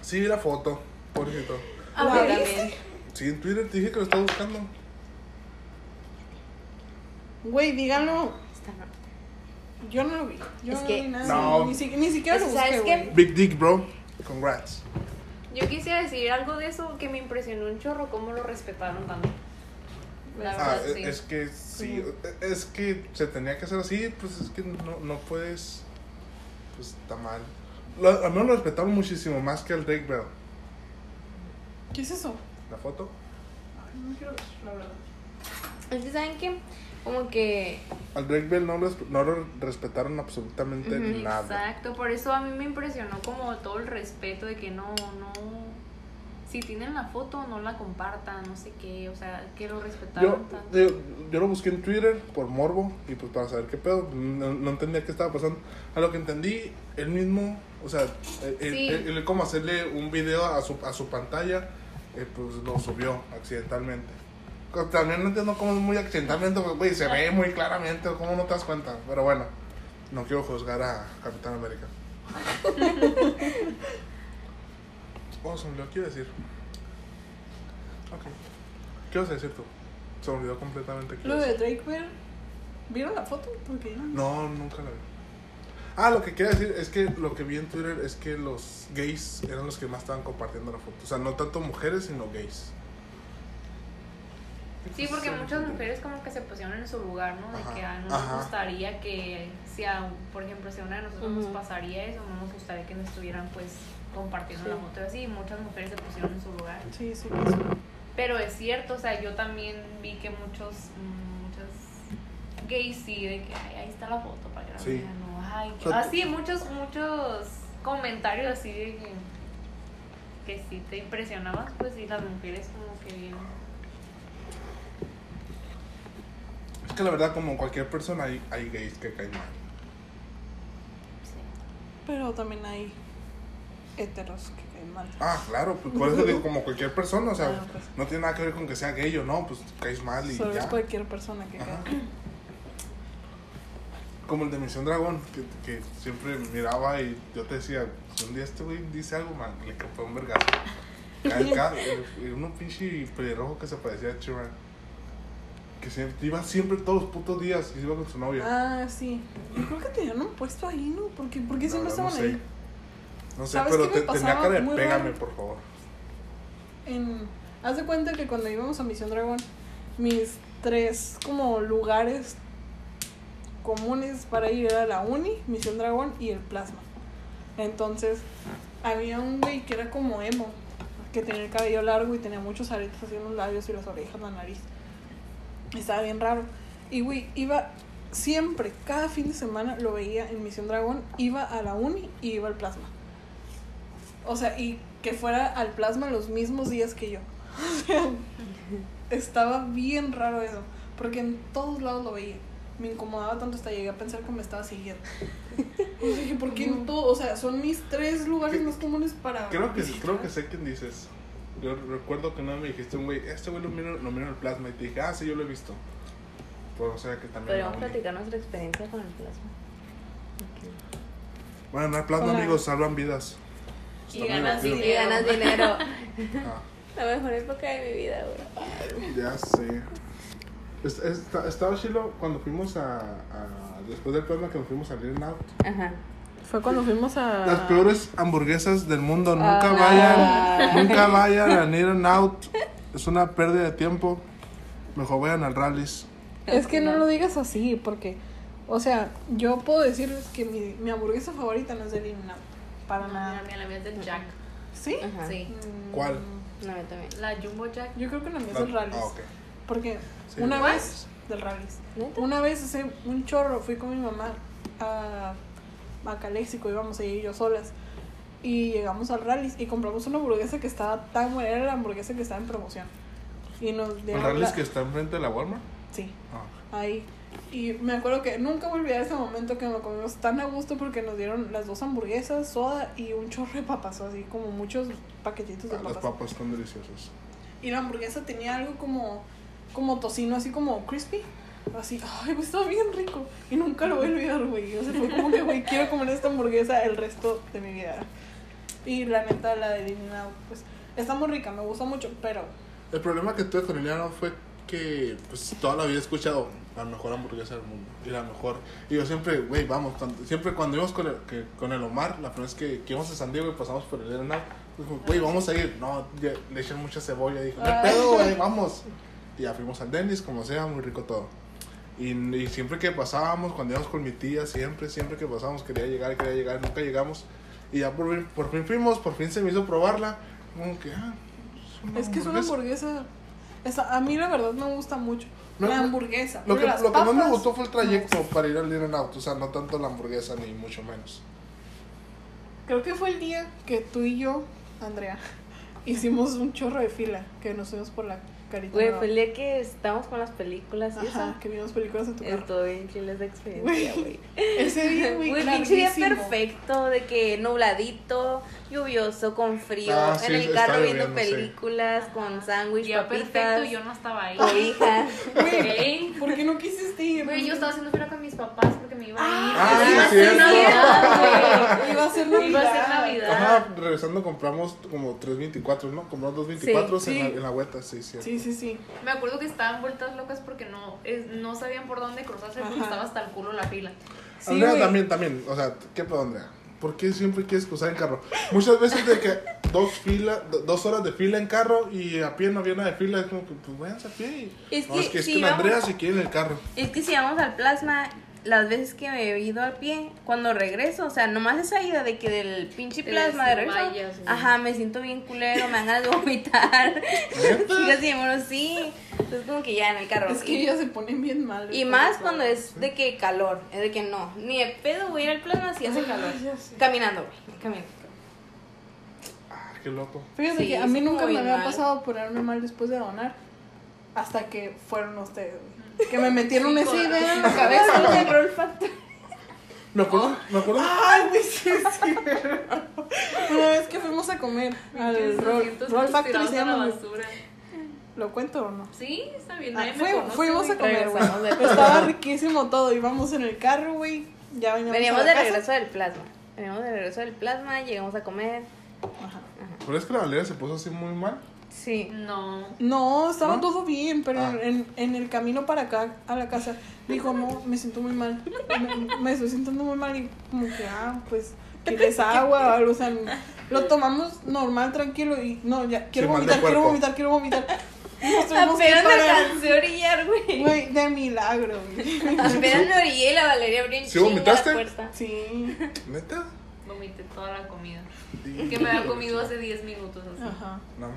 Sí, vi la foto, pobrecito. Ah, ¿La viste? Sí, en Twitter te dije que lo estaba buscando. Güey, díganlo. No. Yo no lo vi. Yo Es no que- vi nada. No. Ni, si- ni siquiera lo busqué, ¿sabes qué? güey. Big Dick, bro. Congrats. Yo quisiera decir algo de eso que me impresionó un chorro, cómo lo respetaron tanto. La Ah, verdad, es, sí. es que sí, es que se tenía que hacer así, pues es que no, no puedes, pues está mal. Lo, al menos lo respetaron muchísimo más que al Drake Bell. ¿Qué es eso? La foto. Ay, no quiero ver, la verdad. Es que, ¿saben qué? Como que Al Drake Bell no lo, no lo respetaron absolutamente nada. Exacto, por eso a mí me impresionó como todo el respeto de que no, no, si tienen la foto no la compartan, no sé qué, o sea, que lo Yo, yo, yo lo busqué en Twitter por morbo y pues para saber qué pedo. No, no entendía qué estaba pasando. A lo que entendí, él mismo, o sea, él, Sí. él- él como hacerle un video a su, a su pantalla, eh, pues lo subió accidentalmente. Co- También no entiendo cómo es muy accidentalmente, pues, güey, se ve muy claramente, ¿cómo no te das cuenta? Pero bueno, no quiero juzgar a Capitán América. oh, se me olvidó, ¿qué iba a decir? Ok. ¿Qué vas a decir tú? Se me olvidó completamente. Lo de. Drake Bell. ¿Vieron la foto? Porque no. No, nunca la vi. Ah, lo que quería decir es que lo que vi en Twitter es que los gays eran los que más estaban compartiendo la foto. O sea, no tanto mujeres, sino gays. Sí, porque muchas mujeres como que se pusieron en su lugar, ¿no? De Ajá, que ah, no ajá. nos gustaría que, si a, por ejemplo, si a una de nosotros nos pasaría eso, no nos gustaría que nos estuvieran pues compartiendo la Sí. foto y así, y muchas mujeres se pusieron en su lugar. Sí, sí, pues. Pero es cierto, o sea, yo también vi que muchos, muchos gays sí, de que "Ay, ahí está la foto para que la Sí. vean", ¿no? Ay, que- O sea, así, muchos, muchos comentarios así de que, que sí te impresionabas, pues sí, las mujeres como que bien. Es que la verdad, como cualquier persona, hay, hay gays que caen mal. Sí. Pero también hay heteros que caen mal. Ah, claro, pues por eso digo, como cualquier persona, o sea, Claro, pues. no tiene nada que ver con que sea gay o no, pues caes mal y Solo es ya. cualquier persona que Ajá. cae. Como el de Misión Dragón, que, que siempre miraba y yo te decía, si un día este güey dice algo, man, le capé un vergazo. Uno pinche pelirrojo que se parecía a Chiran. Que siempre, iba siempre todos los putos días y iba con su novia. Ah, sí. Yo creo que tenían un puesto ahí, ¿no? Porque, porque La siempre estaban no sé. No sé, ¿sabes pero qué me te, muy pégame, raro? por favor. En, haz de cuenta que cuando íbamos a Misión Dragón, mis tres como lugares comunes para ir era la Uni, Misión Dragón y el Plasma. Entonces, había un güey que era como emo, que tenía el cabello largo y tenía muchos aretes así en los labios y las orejas, la nariz. Estaba bien raro. Y güey, iba siempre, cada fin de semana lo veía en Misión Dragón, iba a la Uni y iba al Plasma. O sea, y que fuera al plasma los mismos días que yo. O sea, estaba bien raro eso. Porque en todos lados lo veía. Me incomodaba tanto hasta llegué a pensar que me estaba siguiendo. O sea, dije, ¿por qué en todo? O sea, son mis tres lugares ¿Qué? más comunes para. Creo que, visitar. creo que sé quién dices. Yo recuerdo que no me dijiste un güey, este güey lo miro, lo miro en el plasma y te dije, ah, sí, yo lo he visto. Pues o sea que también. podríamos la uni. platicar nuestra experiencia con el plasma. Bueno, en el plasma, Hola. amigos, salvan vidas. Y ganas divertido. Y ganas dinero. Ah. La mejor época de mi vida, güey. Ya sé. Es- es- Estaba chilo cuando fuimos a, a- Después del plasma que nos fuimos a In Out. Ajá. Fue cuando fuimos a. Las peores hamburguesas del mundo. Nunca Ah. vayan. Nunca vayan a In Out. Es una pérdida de tiempo. Mejor vayan al Rallies. Es que no lo digas así, porque. O sea, yo puedo decirles que mi, mi hamburguesa favorita no es del In-N-Out. Para No, nada. la mía, la mía es del Jack. ¿Sí? Ajá. Sí. Mm, ¿Cuál? No, yo también. La Jumbo Jack. Yo creo que la mía es del Rallies. Ah, ok. Porque Sí, una ¿Cuál? vez. Del. ¿Neta? Una vez hace un chorro fui con mi mamá a, a Caléxico, íbamos a ir yo solas. Y llegamos al Rallies y compramos una hamburguesa que estaba tan buena, era la hamburguesa que estaba en promoción. Y nos ¿El Rallies la- que está enfrente de la Walmart? Sí, Ah. ahí. Y me acuerdo que nunca voy a olvidar ese momento que nos comimos tan a gusto porque nos dieron las dos hamburguesas, soda y un chorro de papas, así como muchos paquetitos de Ah, las papas. papas están deliciosas. Y la hamburguesa tenía algo como, como tocino, así como crispy. Así, ay, pues estaba bien rico. Y nunca lo voy a olvidar, güey. O sea, fue como que, güey, quiero comer esta hamburguesa el resto de mi vida. Y la neta, la de Divina, pues, está muy rica, me gusta mucho, pero El problema que tuve con Eliano fue que pues toda la vida he escuchado la mejor hamburguesa del mundo y la mejor. Y yo siempre, güey, vamos, cuando- siempre cuando íbamos con el, que, con el Omar, la primera vez que, que íbamos a San Diego y pasamos por el Eliano, pues, güey, vamos a ir. No, ya- le echan mucha cebolla. Dijo, Ah. pedo, güey, vamos. Y ya fuimos al Dennis, como sea, muy rico todo. Y, y siempre que pasábamos, cuando íbamos con mi tía, siempre, siempre que pasábamos, quería llegar, quería llegar, nunca llegamos. Y ya por fin, por fin fuimos, por fin se me hizo probarla. Como que, ah, Es que es una hamburguesa. Esa- a mí la verdad me gusta mucho. No, la hamburguesa. Lo que, lo que más me gustó fue el trayecto para ir al In and Out, o sea, no tanto la hamburguesa ni mucho menos. Creo que fue el día que tú y yo, Andrea, hicimos un chorro de fila. Que nos fuimos por la carita. Güey, fue el día que estábamos con las películas y Ajá, eso. que vimos películas en tu carro. Estuvo bien chile esa experiencia, güey. Ese día, güey, Güey, pinche día perfecto, de que nubladito, lluvioso, con frío, Ah, sí, en el carro viendo lloviendo, sí. películas, con sándwich, papitas, perfecto, yo no estaba ahí. cobijas. Güey, ¿Por qué no quisiste ir? Güey, yo estaba haciendo fila con mis papás porque me iba a ir. Ah, Iba a sí, ser cierto. Navidad, güey. Iba a ser Iba a ser Navidad. Navidad. Ajá, regresando compramos como 324, ¿no? Compramos 224 Sí, en, sí. la, en la vuelta, sí, cierto. Sí, sí, sí. Me acuerdo que estaban vueltas locas porque no, es- no sabían por dónde cruzarse porque Ajá. estaba hasta el culo la fila. Sí, Andrea güey. también, también, o sea, ¿qué pedo, Andrea? ¿Por qué siempre quieres cruzar en carro? Muchas veces de que dos fila, do- dos horas de fila en carro y a pie no había nada de fila, es como que pues váyanse a pie. y- Es no, que es que es si que vamos- Andrea si quiere en el carro. Es que si vamos al plasma, las veces que me he ido al pie, cuando regreso, o sea, nomás esa ida de que del pinche plasma de regreso, ajá, me siento bien culero, me dan ganas de vomitar. Chicas, y bueno, sí. Entonces como que ya en el carro. Es que y, ellas se ponen bien mal. y más cuando es de que calor, es de que no, ni de pedo voy a ir al plasma si hace calor. Caminando, güey, caminando. Ah, qué loco. Fíjate Sí, que a mí nunca me había mal. pasado ponerme mal después de donar. Hasta que fueron ustedes. Que me metieron esa idea en la cabeza. el rol factor. Me acuerdo, me acuerdo. Ay, güey, sí, sí. Una vez que fuimos a comer al Roll, Factory se llama. ¿Lo cuento o no? Sí, está bien. Ah, me fui- fuimos a comer, güey. Estaba riquísimo todo. Íbamos en el carro, güey. Ya veníamos Veníamos de casa. regreso del plasma. Veníamos de regreso del plasma, llegamos a comer. Ajá. Pero es que la Valeria se puso así muy mal. Sí. No. No, estaba ¿No? todo bien, pero Ah. en, en el camino para acá, a la casa, dijo, no, me siento muy mal. Me, me estoy sintiendo muy mal y como que, ah, pues, ¿quieres agua o algo? O sea, lo tomamos normal, tranquilo y no, ya, quiero Sí, vomitar, quiero vomitar, quiero vomitar. Apenas me alcancé a orillar, güey. Güey, de milagro, güey. Apenas me orillé y la Valeria abrió ¿Sí chinga la vomitaste? puerta. Sí, ¿Neta? Vomité toda la comida. Que me había comido hace 10 minutos así. ajá. No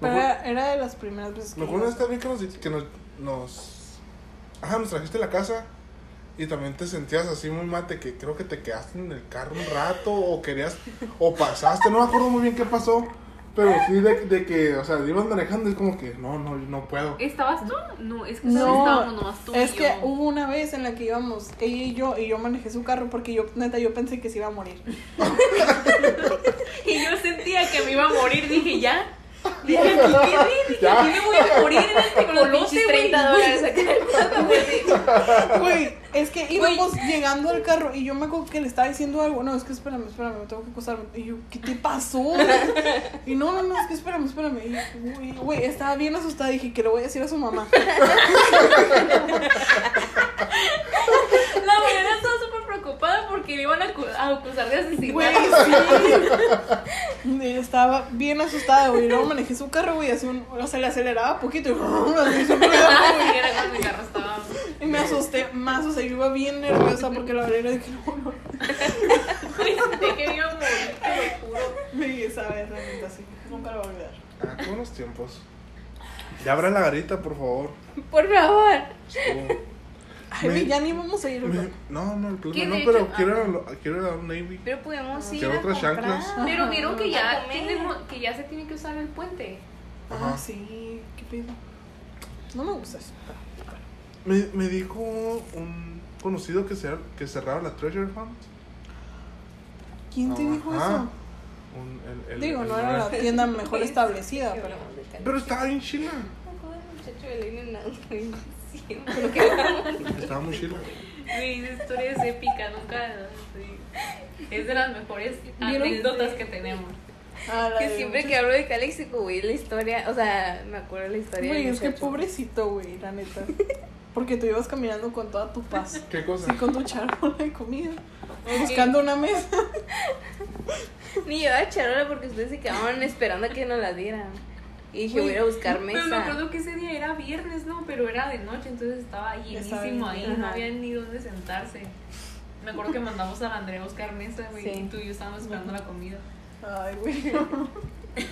Pero era, era de las primeras veces que Me acuerdo esta vez que nos, que nos, nos- Ajá, nos trajiste a la casa y también te sentías así muy mate que creo que te quedaste en el carro un rato o querías... O pasaste, no me acuerdo muy bien qué pasó. Pero sí de, de que, o sea, ibas manejando es como que no, no, no puedo. ¿Estabas tú? No, es que solo estábamos No, nomás tú es y que yo. hubo una vez en la que íbamos ella y yo y yo manejé su carro porque yo neta yo pensé que se iba a morir. Y yo sentía que me iba a morir, dije, ya. Dije, aquí dije, aquí me voy a morir Con los pinches güey. 30 dólares acá. Güey, es que íbamos llegando al carro y yo me acuerdo que le estaba diciendo algo. No, es que espérame, espérame, me tengo que acostarme. Y yo, ¿qué te pasó? Y no, no, no, es que espérame, espérame. Y yo, güey, güey, estaba bien asustada. Dije que le voy a decir a su mamá. La mañana estaba súper preocupada porque le iban a, acu- a acusar de Güey, asesinato. sí. Y Estaba bien asustada, güey. Luego manejé su carro, güey, así un, o sea, le aceleraba poquito y hizo un ruido, sí, era. Y me asusté más, o sea, yo iba bien nerviosa porque la no, no, Güey, sentí que me iba a morir, te lo juro. me esa vez, realmente así, nunca lo voy a olvidar. Ah, qué buenos tiempos. Ya abran la garita, por favor. Por favor. Estuvo- Ay, Me- ya ni vamos a ir, me- no, no, el ¿Qué no, pero quiero, Ah. ir a lo- quiero ir a un Navy. Pero podemos ir Quiero a otras comprar. chanclas. Pero vieron que ya, tenemos, que ya se tiene que usar el puente. Ah, sí, qué pedo. No me gusta eso. Me, me dijo un conocido que, cer- que cerraba la Treasure Hunt. ¿Quién te dijo Ajá. eso? Un- el- el- Digo, el- no era la tienda mejor establecida, pero. Pero estaba bien chila. Lo que. Estaba muy chila. Güey, esa historia es épica, nunca. sí. Es de las mejores anécdotas que tenemos. Ah, Que siempre que hablo de Calexico, güey, la historia, o sea, me acuerdo de la historia. Güey, es que pobrecito, güey, la neta. Porque tú ibas caminando con toda tu paz. ¿Qué cosa? Sí, con tu charola de comida. Buscando una mesa. Ni llevaba charola porque ustedes se quedaban esperando a que nos la dieran. Y dije, Güey, voy a buscar Pero me mesa. acuerdo que ese día era viernes, ¿no? Pero era de noche, entonces estaba llenísimo ahí, no había ni dónde sentarse. Me acuerdo que mandamos a la Andrea a buscar mesa, güey, Sí. y tú y yo estábamos esperando la comida. Ay, güey.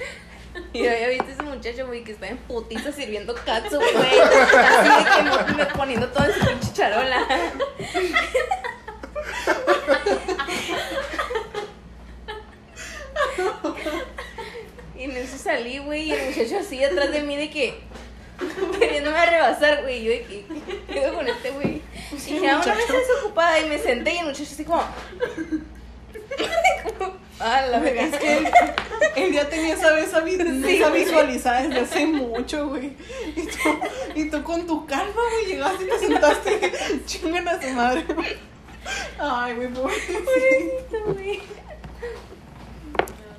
Y había visto ese muchacho, güey, que estaba en putiza sirviendo katsu, güey. Así de que me poniendo todo en su pinche charola. Y en eso salí, güey, y el muchacho así atrás de mí de que queriéndome rebasar, güey. y Yo de que ¿qué pedo con este güey. Y dije, ah, una mesa desocupada. Y me senté y el muchacho así como. como, ah, la verga. Es que él, él ya tenía esa mesa visualizada desde hace mucho, güey. Y tú, y tú con tu calma, güey, llegaste y te sentaste. Chingan a tu madre. Ay, güey, pobrecito. güey.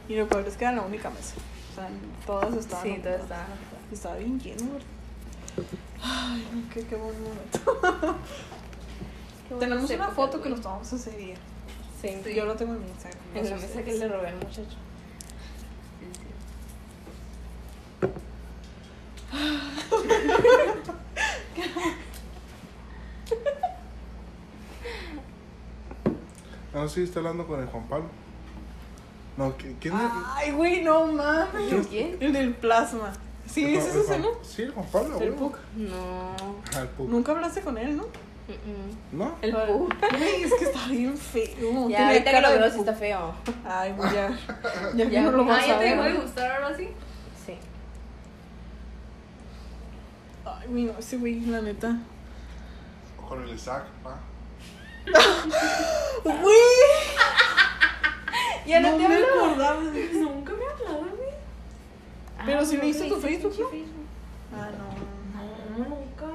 Y lo peor es que era la única mesa. Sea, todas estaban. Sí, todo ocupadas. estaba. Bien lleno, ¿verdad? Ay, qué, qué buen momento. Tenemos una foto que nos tomamos ese día. Sí, Yo lo tengo en mi Instagram. En la mesa que le robé al muchacho. No, sí, está hablando con el Juan Pablo. No, ¿qui- ¿quién es? Ay, güey, no mames. ¿Quién? El del plasma. Sí, El ese es el ese, Juan- ¿no? Sí, el Juan Pablo, El güey. Puc. No. Ah, el Puc. Nunca hablaste con él, ¿no? ¿No? El pu. Güey, es que está bien feo. Ya, ahorita que lo veo sí Puc. está feo. Ay, güey, ya. Ya, Ya. no lo vas Ah, a ¿ya te ver. dejó de gustar ahora sí? Sí. Ay, güey, no, ese güey, la neta. Con el Isaac, pa. Güey, Ya no, no te me hablo. acordaba de eso. Nunca me ha hablado, güey. Pero Ah, si ¿no le hice le tu Facebook, pinche ¿no? Facebook? Ah, no. No, nunca.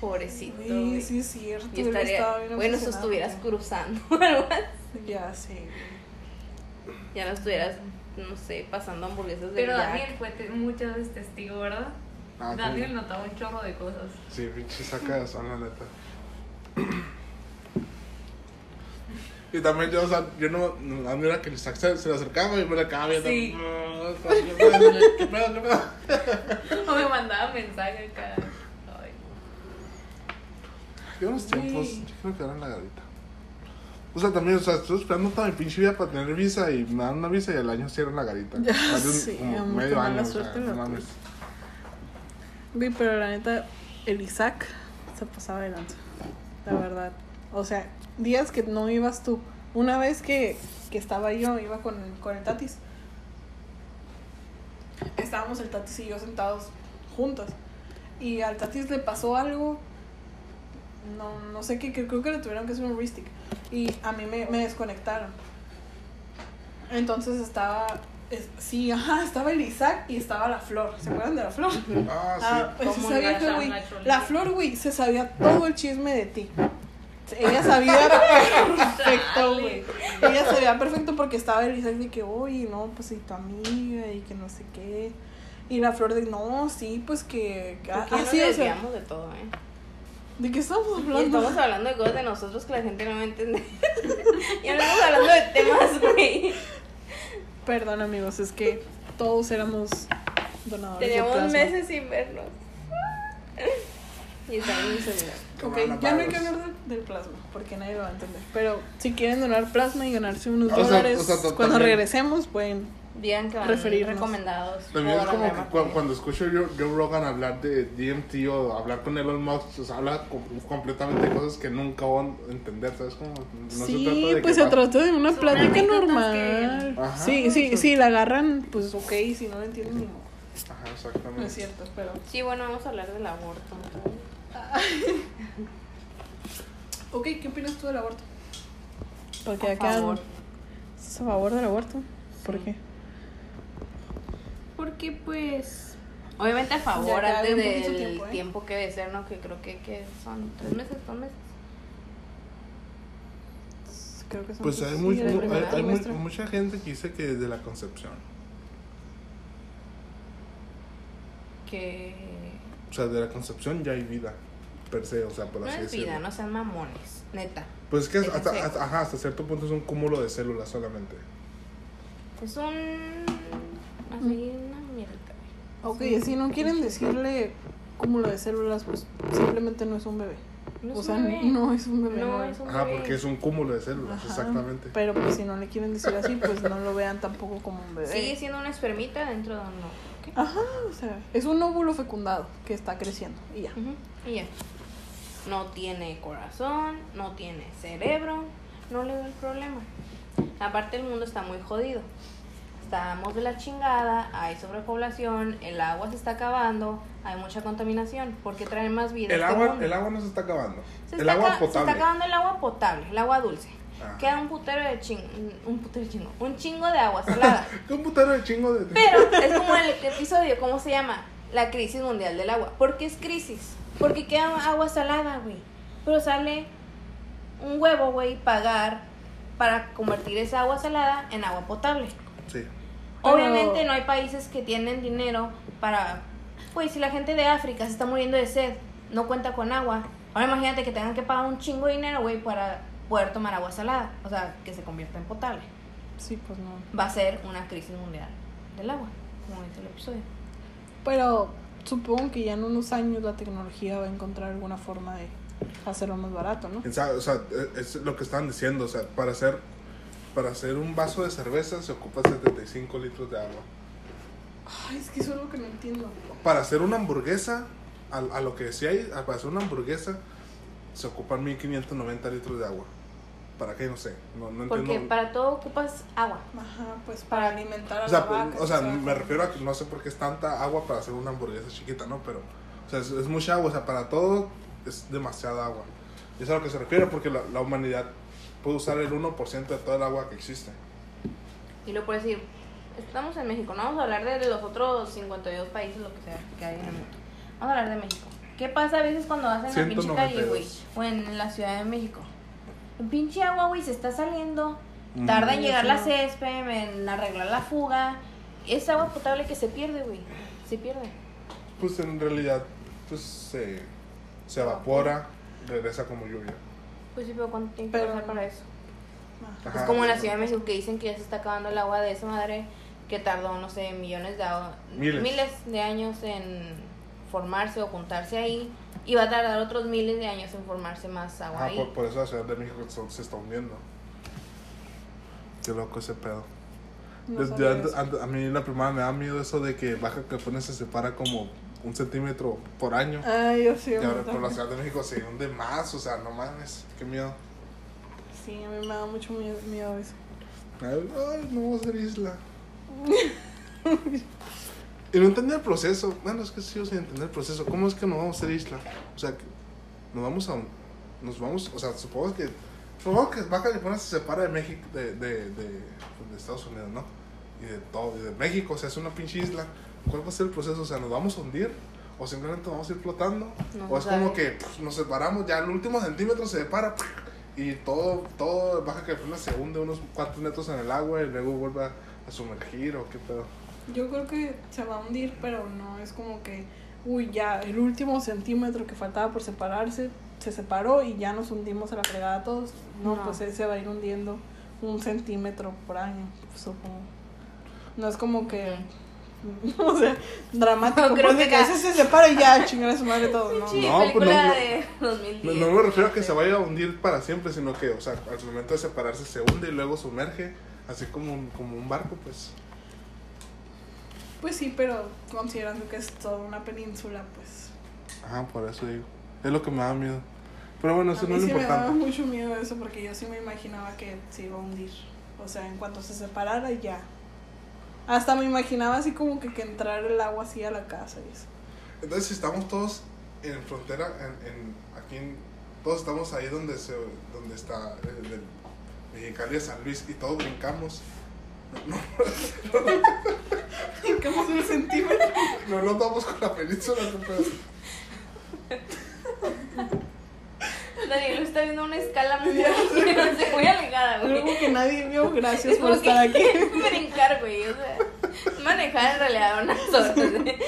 Pobrecito. Güey. sí es cierto. Estaba estaría. bien Bueno, si estuvieras cruzando o algo así. Ya sé. Ya no estuvieras, no sé, pasando hamburguesas de Pero Jack. Daniel fue te- muchas veces testigo, ¿verdad? Ah, sí. Daniel notaba un chorro de cosas. Sí, pinche saca de la neta. Y también yo, o sea, yo no, no a mí era que el Isaac se, se le acercaba y me le acababa viendo. Sí. "No, ¿Qué pedo? ¿Qué pedo? ¿Qué pedo? O me mandaba mensajes cada. Ay. Yo unos tiempos, yo creo que eran la garita. O sea, también, o sea, estoy esperando toda mi pinche vida para tener visa y me dan una visa y al año cierran la garita. Ya de un- sé, como amor, medio año, o sea, suerte no la. Güey, pero la neta, el Isaac se pasaba de lanza. La verdad. O sea, días que no ibas tú. Una vez que, que estaba yo, iba con, con el Tatis. Estábamos el Tatis y yo sentados juntos. Y al Tatis le pasó algo. No, no sé qué, que creo que le tuvieron que hacer un restick. Y a mí me, me desconectaron. Entonces estaba. es- sí, ajá, estaba el Isaac y estaba la flor. ¿Se acuerdan de la flor? Ah, Ah, sí. pues Como se sabía una que, güey, charla la flor, güey, se sabía todo el chisme de ti. Ella sabía perfecto, güey. Ella sabía perfecto porque estaba el Isaac de que, oye, no, pues y tu amiga y que no sé qué. Y la flor de, no, sí, pues que... que- ya nos sí, o sea, desviamos de todo, ¿eh? ¿de qué estamos Y hablando? estamos hablando de cosas de nosotros que la gente no va a entender. y estamos hablando de temas, güey. Perdón, amigos, es que todos éramos donadores Teníamos meses sin vernos. y está en mi celular. Ok, ya no hay que hablar de- del plasma, porque nadie lo va a entender. Pero si quieren donar plasma y ganarse unos O sea, dólares, o sea, to- cuando también- regresemos pueden Digan que van Referirnos. recomendados. También es como que cu- cuando escucho yo Joe Rogan hablar de DMT o hablar con Elon Musk, o sea, habla com- completamente de cosas que nunca van a entender, ¿sabes? Como, no se sí, trata de pues que se va- trata de una Son plática anécdotas normal. que- Ajá, sí, sí, pues- sí, la agarran, pues ok, si no la entienden, ni modo. Ajá, No exactamente. es cierto, pero. Sí, bueno, vamos a hablar del aborto. Ok, ¿qué opinas tú del aborto? Porque A acá. favor. ¿Estás a favor del aborto? ¿Por Sí. qué? Porque, pues. Obviamente a favor, Ya, antes del poquito tiempo, tiempo, ¿eh? que debe ser, ¿no? Que creo que, que son tres meses, dos meses. Creo que son Pues hay, muy- hay- hay muy- mucha gente que dice que desde la concepción. Que. O sea, de la concepción ya hay vida, per se, o sea, por No así es vida, no sean mamones, neta. Pues es que Es hasta, ajá, hasta cierto punto es un cúmulo de células solamente. Es un. Así, una mierda. Ok, si no quieren decirle cúmulo de células, pues simplemente no es un bebé. No o sea, bebé. no es un bebé. No, no es un Ajá, bebé. porque es un cúmulo de células, Ajá, exactamente. Pero pues si no le quieren decir así, pues no lo vean tampoco como un bebé. Sigue siendo una espermita dentro de un óvulo. Ajá, o sea, es un óvulo fecundado que está creciendo y ya. Ujú, Y ya. No tiene corazón, no tiene cerebro, no le veo el problema. Aparte el mundo está muy jodido. Estamos de la chingada, hay sobrepoblación, el agua se está acabando, hay mucha contaminación. ¿Por qué traen más vida? El este agua, mundo? el agua no se está acabando. Se el está agua aca- Se potable. está acabando el agua potable, el agua dulce. Ajá. Queda un putero de ching, un putero de chingo, un chingo de agua salada. ¿Qué un putero de chingo de... Pero es como el episodio, ¿cómo se llama? La crisis mundial del agua. ¿Por qué es crisis? Porque queda agua salada, güey. Pero sale un huevo, güey, pagar para convertir esa agua salada en agua potable. Sí. Pero- Obviamente no hay países que tienen dinero para... Pues si la gente de África se está muriendo de sed, no cuenta con agua. Ahora imagínate que tengan que pagar un chingo de dinero, güey, para poder tomar agua salada. O sea, que se convierta en potable. Sí, pues no. Va a ser una crisis mundial del agua, como dice el episodio. Pero supongo que ya en unos años la tecnología va a encontrar alguna forma de hacerlo más barato, ¿no? O sea, es lo que estaban diciendo. O sea, para hacer, para hacer un vaso de cerveza se ocupa 75 litros de agua. Ay, es que eso es lo que no entiendo. Para hacer una hamburguesa, a, a lo que decía para hacer una hamburguesa se ocupan 1590 litros de agua. ¿Para qué? No sé. No, no Porque entiendo. para todo ocupas agua. Ajá, pues para alimentar a O sea, la vaca. o sea, me refiero a que no sé por qué es tanta agua para hacer una hamburguesa chiquita, ¿no? Pero, o sea, es, es mucha agua, o sea, para todo es demasiada agua. Y eso es a lo que se refiere, porque la, la humanidad puede usar el 1% de toda el agua que existe. Y lo puedes decir, estamos en México, no vamos a hablar de los otros 52 países, lo que sea, que hay en el mundo. Vamos a hablar de México. ¿Qué pasa a veces cuando vas en la pinche calle, güey? 192. O en la Ciudad de México. El pinche agua, güey, se está saliendo. Tarda en llegar sí. la césped, en arreglar la fuga. Es agua potable que se pierde, güey. Se pierde. Pues en realidad, pues se, se evapora, regresa como lluvia. Pues sí, pero ¿cuánto tiempo que Pero- pasar para eso? ajá. Es como en la Ciudad de México que dicen que ya se está acabando el agua de esa madre que tardó, no sé, millones de agua- Miles. de años en formarse o juntarse ahí y va a tardar otros miles de años en formarse más agua Ajá, ahí. por, por eso la Ciudad de México se, se está hundiendo. Qué loco ese pedo. No Desde antes- a mí la primera me da miedo eso de que Baja California se separa como un centímetro por año. Ay, yo sí. Y ahora por la. Ciudad de México se hunde más, o sea, no mames, qué miedo. Sí, a mí me da mucho miedo, miedo eso. Ay, no vamos a ser isla. y no entender el proceso. Bueno, es que sigo sin entender el proceso. ¿Cómo es que no vamos a ser isla? O sea, que nos vamos a. Nos vamos, o sea, supongo que. Supongo que Baja California se separa de México, de, de, de, pues, de Estados Unidos, ¿no? Y de todo, y de México, o sea, es una pinche isla. ¿Cuál va a ser el proceso? O sea, ¿nos vamos a hundir? ¿O simplemente vamos a ir flotando? No ¿O es como que pues, nos separamos, ya el último centímetro se separa y todo, todo Baja California se hunde unos cuantos metros en el agua y luego vuelve a, a sumergir o qué pedo? Yo creo que se va a hundir, pero no es como que, uy, ya, el último centímetro que faltaba por separarse se separó y ya nos hundimos a la fregada todos. No, No. pues él se va a ir hundiendo un centímetro por año, supongo. No es como que, o sea, dramático, No, creo pues, de que que a veces se separa y ya, chingar a su madre todo, ¿no? Sí, No, pues, no, no. de No, 2010. no me refiero a que se vaya a hundir para siempre, sino que, o sea, al momento de separarse se hunde y luego sumerge, así como un, como un barco, pues. Pues sí, pero considerando que es toda una península, pues... Ajá, por eso digo. Es lo que me da miedo. Pero bueno, eso a no mí es sí lo me daba importante. mucho miedo eso porque yo sí me imaginaba que se iba a hundir. O sea, en cuanto se separara ya. Hasta me imaginaba así como que, que entrar el agua así a la casa y eso. Entonces, si estamos todos en frontera, en, en- aquí, en- todos estamos ahí donde, se, donde está el, el Mexicali de San Luis y todos brincamos. Brincamos un centímetro. No nos vamos con la península, pedo. Daniel está viendo una escala muy, muy alejada, güey. Algo que nadie vio, gracias Es por estar aquí. brincar, güey. O sea, manejar en realidad unas horas. ¿eh?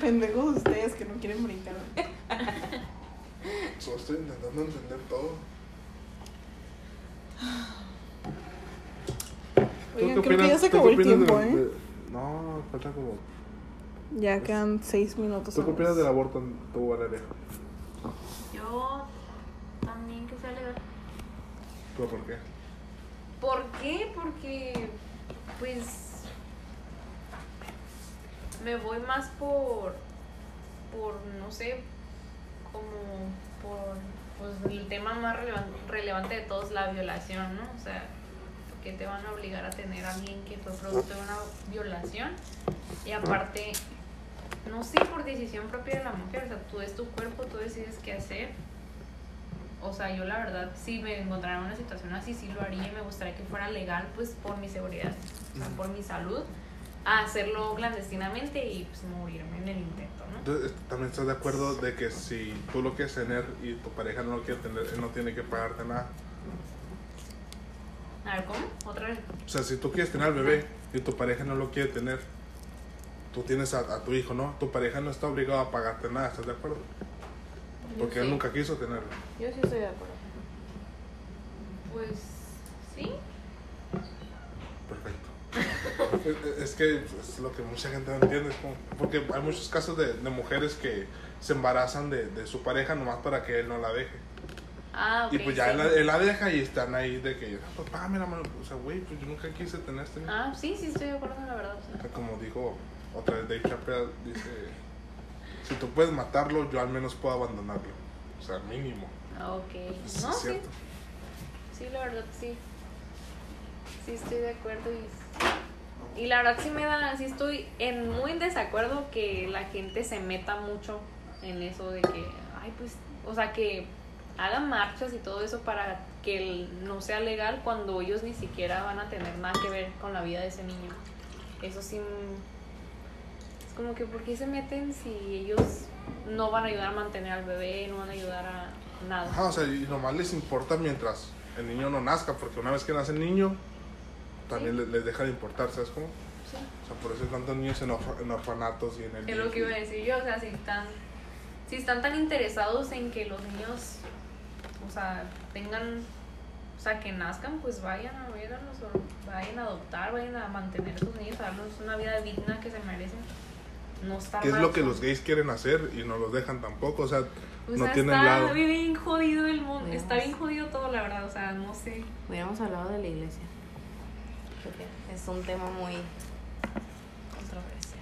Pendejos ustedes que no quieren brincar. Solo estoy intentando entender todo. ¿Tú Oigan, qué creo que ya opinas- se tú acabó qué el opinas tiempo, de- ¿eh? de- No, falta como. Ya quedan seis minutos. ¿Tú qué opinas del aborto, tú, Valeria? Yo también que sea legal. ¿Tú por qué? ¿Por qué? Porque, pues, me voy más por, por, no sé, como por, pues, el tema más relevan- relevante de todos, la violación, ¿no? O sea, que te van a obligar a tener a alguien que fue producto de una violación y aparte, no sé, por decisión propia de la mujer, o sea, tú es tu cuerpo, tú decides qué hacer o sea, yo la verdad, si me encontrara en una situación así, sí lo haría y me gustaría que fuera legal, pues por mi seguridad, o sea, por mi salud, a hacerlo clandestinamente y pues morirme en el intento, ¿no? Entonces, ¿también estás de acuerdo de que si tú lo quieres tener y tu pareja no lo quiere tener, él no tiene que pagarte nada? A ver, ¿cómo? Otra vez. O sea, si tú quieres tener al bebé y tu pareja no lo quiere tener, tú tienes a, a tu hijo, ¿no? Tu pareja no está obligada a pagarte nada, ¿estás de acuerdo? Porque él nunca quiso tenerlo. Yo sí estoy de acuerdo. Pues sí. Perfecto. Es- es que es lo que mucha gente no entiende. es como- porque hay muchos casos de, de mujeres que se embarazan de, de su pareja nomás para que él no la deje. Ah, ok. y pues ya sí. él, la- él la deja y están ahí de que, "Ah, pues págame la mano. O sea, güey, pues yo nunca quise tener este niño. Ah, sí, sí estoy de acuerdo, la verdad. o sea. Como dijo otra vez Dave Chappelle, dice, si tú puedes matarlo, yo al menos puedo abandonarlo. O sea, mínimo. Ah, Ok. Es No, sí. cierto. Sí, la verdad, sí. Sí estoy de acuerdo y... Y la verdad sí me da, sí estoy en muy desacuerdo que la gente se meta mucho en eso de que, ay, pues, o sea, que hagan marchas y todo eso para que no sea legal cuando ellos ni siquiera van a tener nada que ver con la vida de ese niño. Eso sí, mm, es como que, ¿por qué se meten si ellos no van a ayudar a mantener al bebé, no van a ayudar a nada? Ajá, o sea, y nomás les importa mientras el niño no nazca, porque una vez que nace el niño, también Sí. le- les deja de importar, ¿sabes cómo? Sí. O sea, por eso hay tantos niños en, orfa- en orfanatos y en el... Es lo que iba a decir yo, o sea, si están, si están tan interesados en que los niños, o sea, tengan, o sea, que nazcan, pues vayan a verlos, o vayan a adoptar, vayan a mantener a sus niños, a darles una vida digna que se merecen. No estar Que es lo que los gays quieren hacer y no los dejan tampoco, o sea, O no sea, tienen está lado. bien jodido el mundo, Dios. está bien jodido todo, la verdad, o sea, no sé. Hubiéramos hablado de la iglesia. Es un tema muy controversial.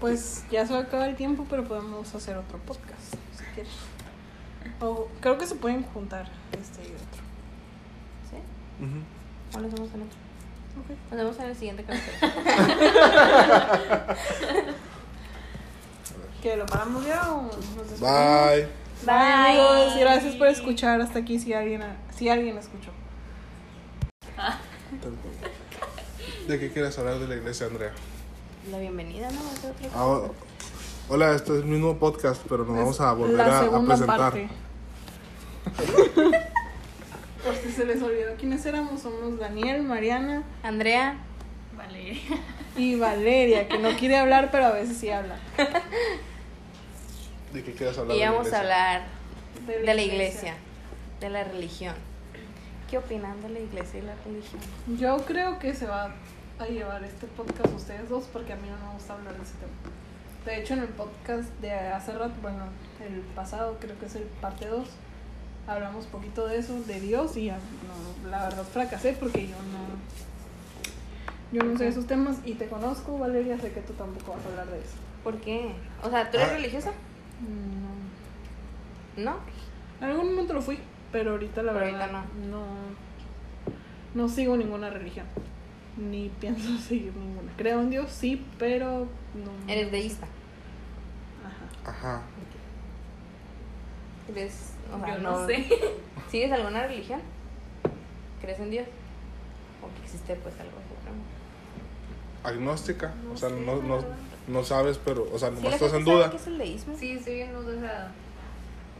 Pues ya se va a acabar el tiempo, pero podemos hacer otro podcast, si quieres. O creo que se pueden juntar este y otro. ¿Sí? Ujú. ¿O lo hacemos en otro? Ok. Nos vemos en el siguiente capítulo. ¿Que lo paramos ya o nos despedimos? Bye. Bye, amigos. Gracias por escuchar hasta aquí si alguien, si alguien escuchó. ¿De qué quieres hablar de la iglesia, Andrea? La bienvenida, ¿no? Ah, ho- hola, este es el mismo podcast, pero nos vamos a volver la a, a segunda presentar. parte. Por si se les olvidó quiénes éramos, somos Daniel, Mariana Andrea, Vale. y Valeria, que no quiere hablar, pero a veces sí habla. ¿De qué quieres hablar? y vamos a iglesia? hablar de la iglesia, de la religión. ¿Qué opinan de la iglesia y la religión? Yo creo que se va a llevar este podcast ustedes dos porque a mí no me gusta hablar de ese tema. De hecho, en el podcast de hace rato, bueno, el pasado, creo que es el parte 2, hablamos poquito de eso, de Dios, y no, la verdad fracasé porque yo no. Yo no sé esos temas y te conozco, Valeria, sé que tú tampoco vas a hablar de eso. ¿Por qué? O sea, ¿tú eres Ah. religiosa? No. ¿No? En algún momento lo fui, pero ahorita la Pero verdad ahorita no. no. sigo ninguna religión. Ni pienso seguir ninguna. Creo en Dios, sí, pero no. Eres deísta. Ajá. Ajá. ¿Crees? O sea, Yo no sé. ¿Sigues alguna religión? ¿Crees en Dios? ¿O que existe pues algo supremo? Agnóstica, No o sea, sé, no, no, no sabes, pero, o sea, ¿Sí nomás la estás en duda. qué es el deísmo? Sí, estoy bien, o sea,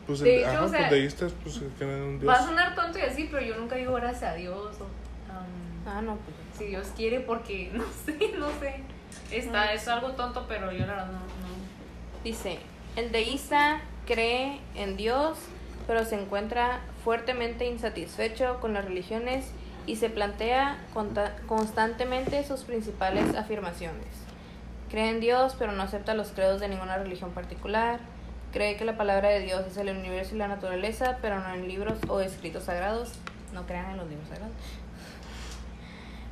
Pues, De el, hecho, ajá, o sea, pues deístas, pues que en un Dios. va a sonar tonto y así, pero yo nunca digo gracias a Dios o um, Ah, no, pues. si Dios quiere porque no sé, no sé. Está, Ah. es algo tonto, pero yo la verdad no, no. Dice, el deísta cree en Dios, pero se encuentra fuertemente insatisfecho con las religiones y se plantea constantemente sus principales afirmaciones. Cree en Dios, pero no acepta los credos de ninguna religión particular. Cree que la palabra de Dios es el universo y la naturaleza, pero no en libros o escritos sagrados. No crean en los libros sagrados.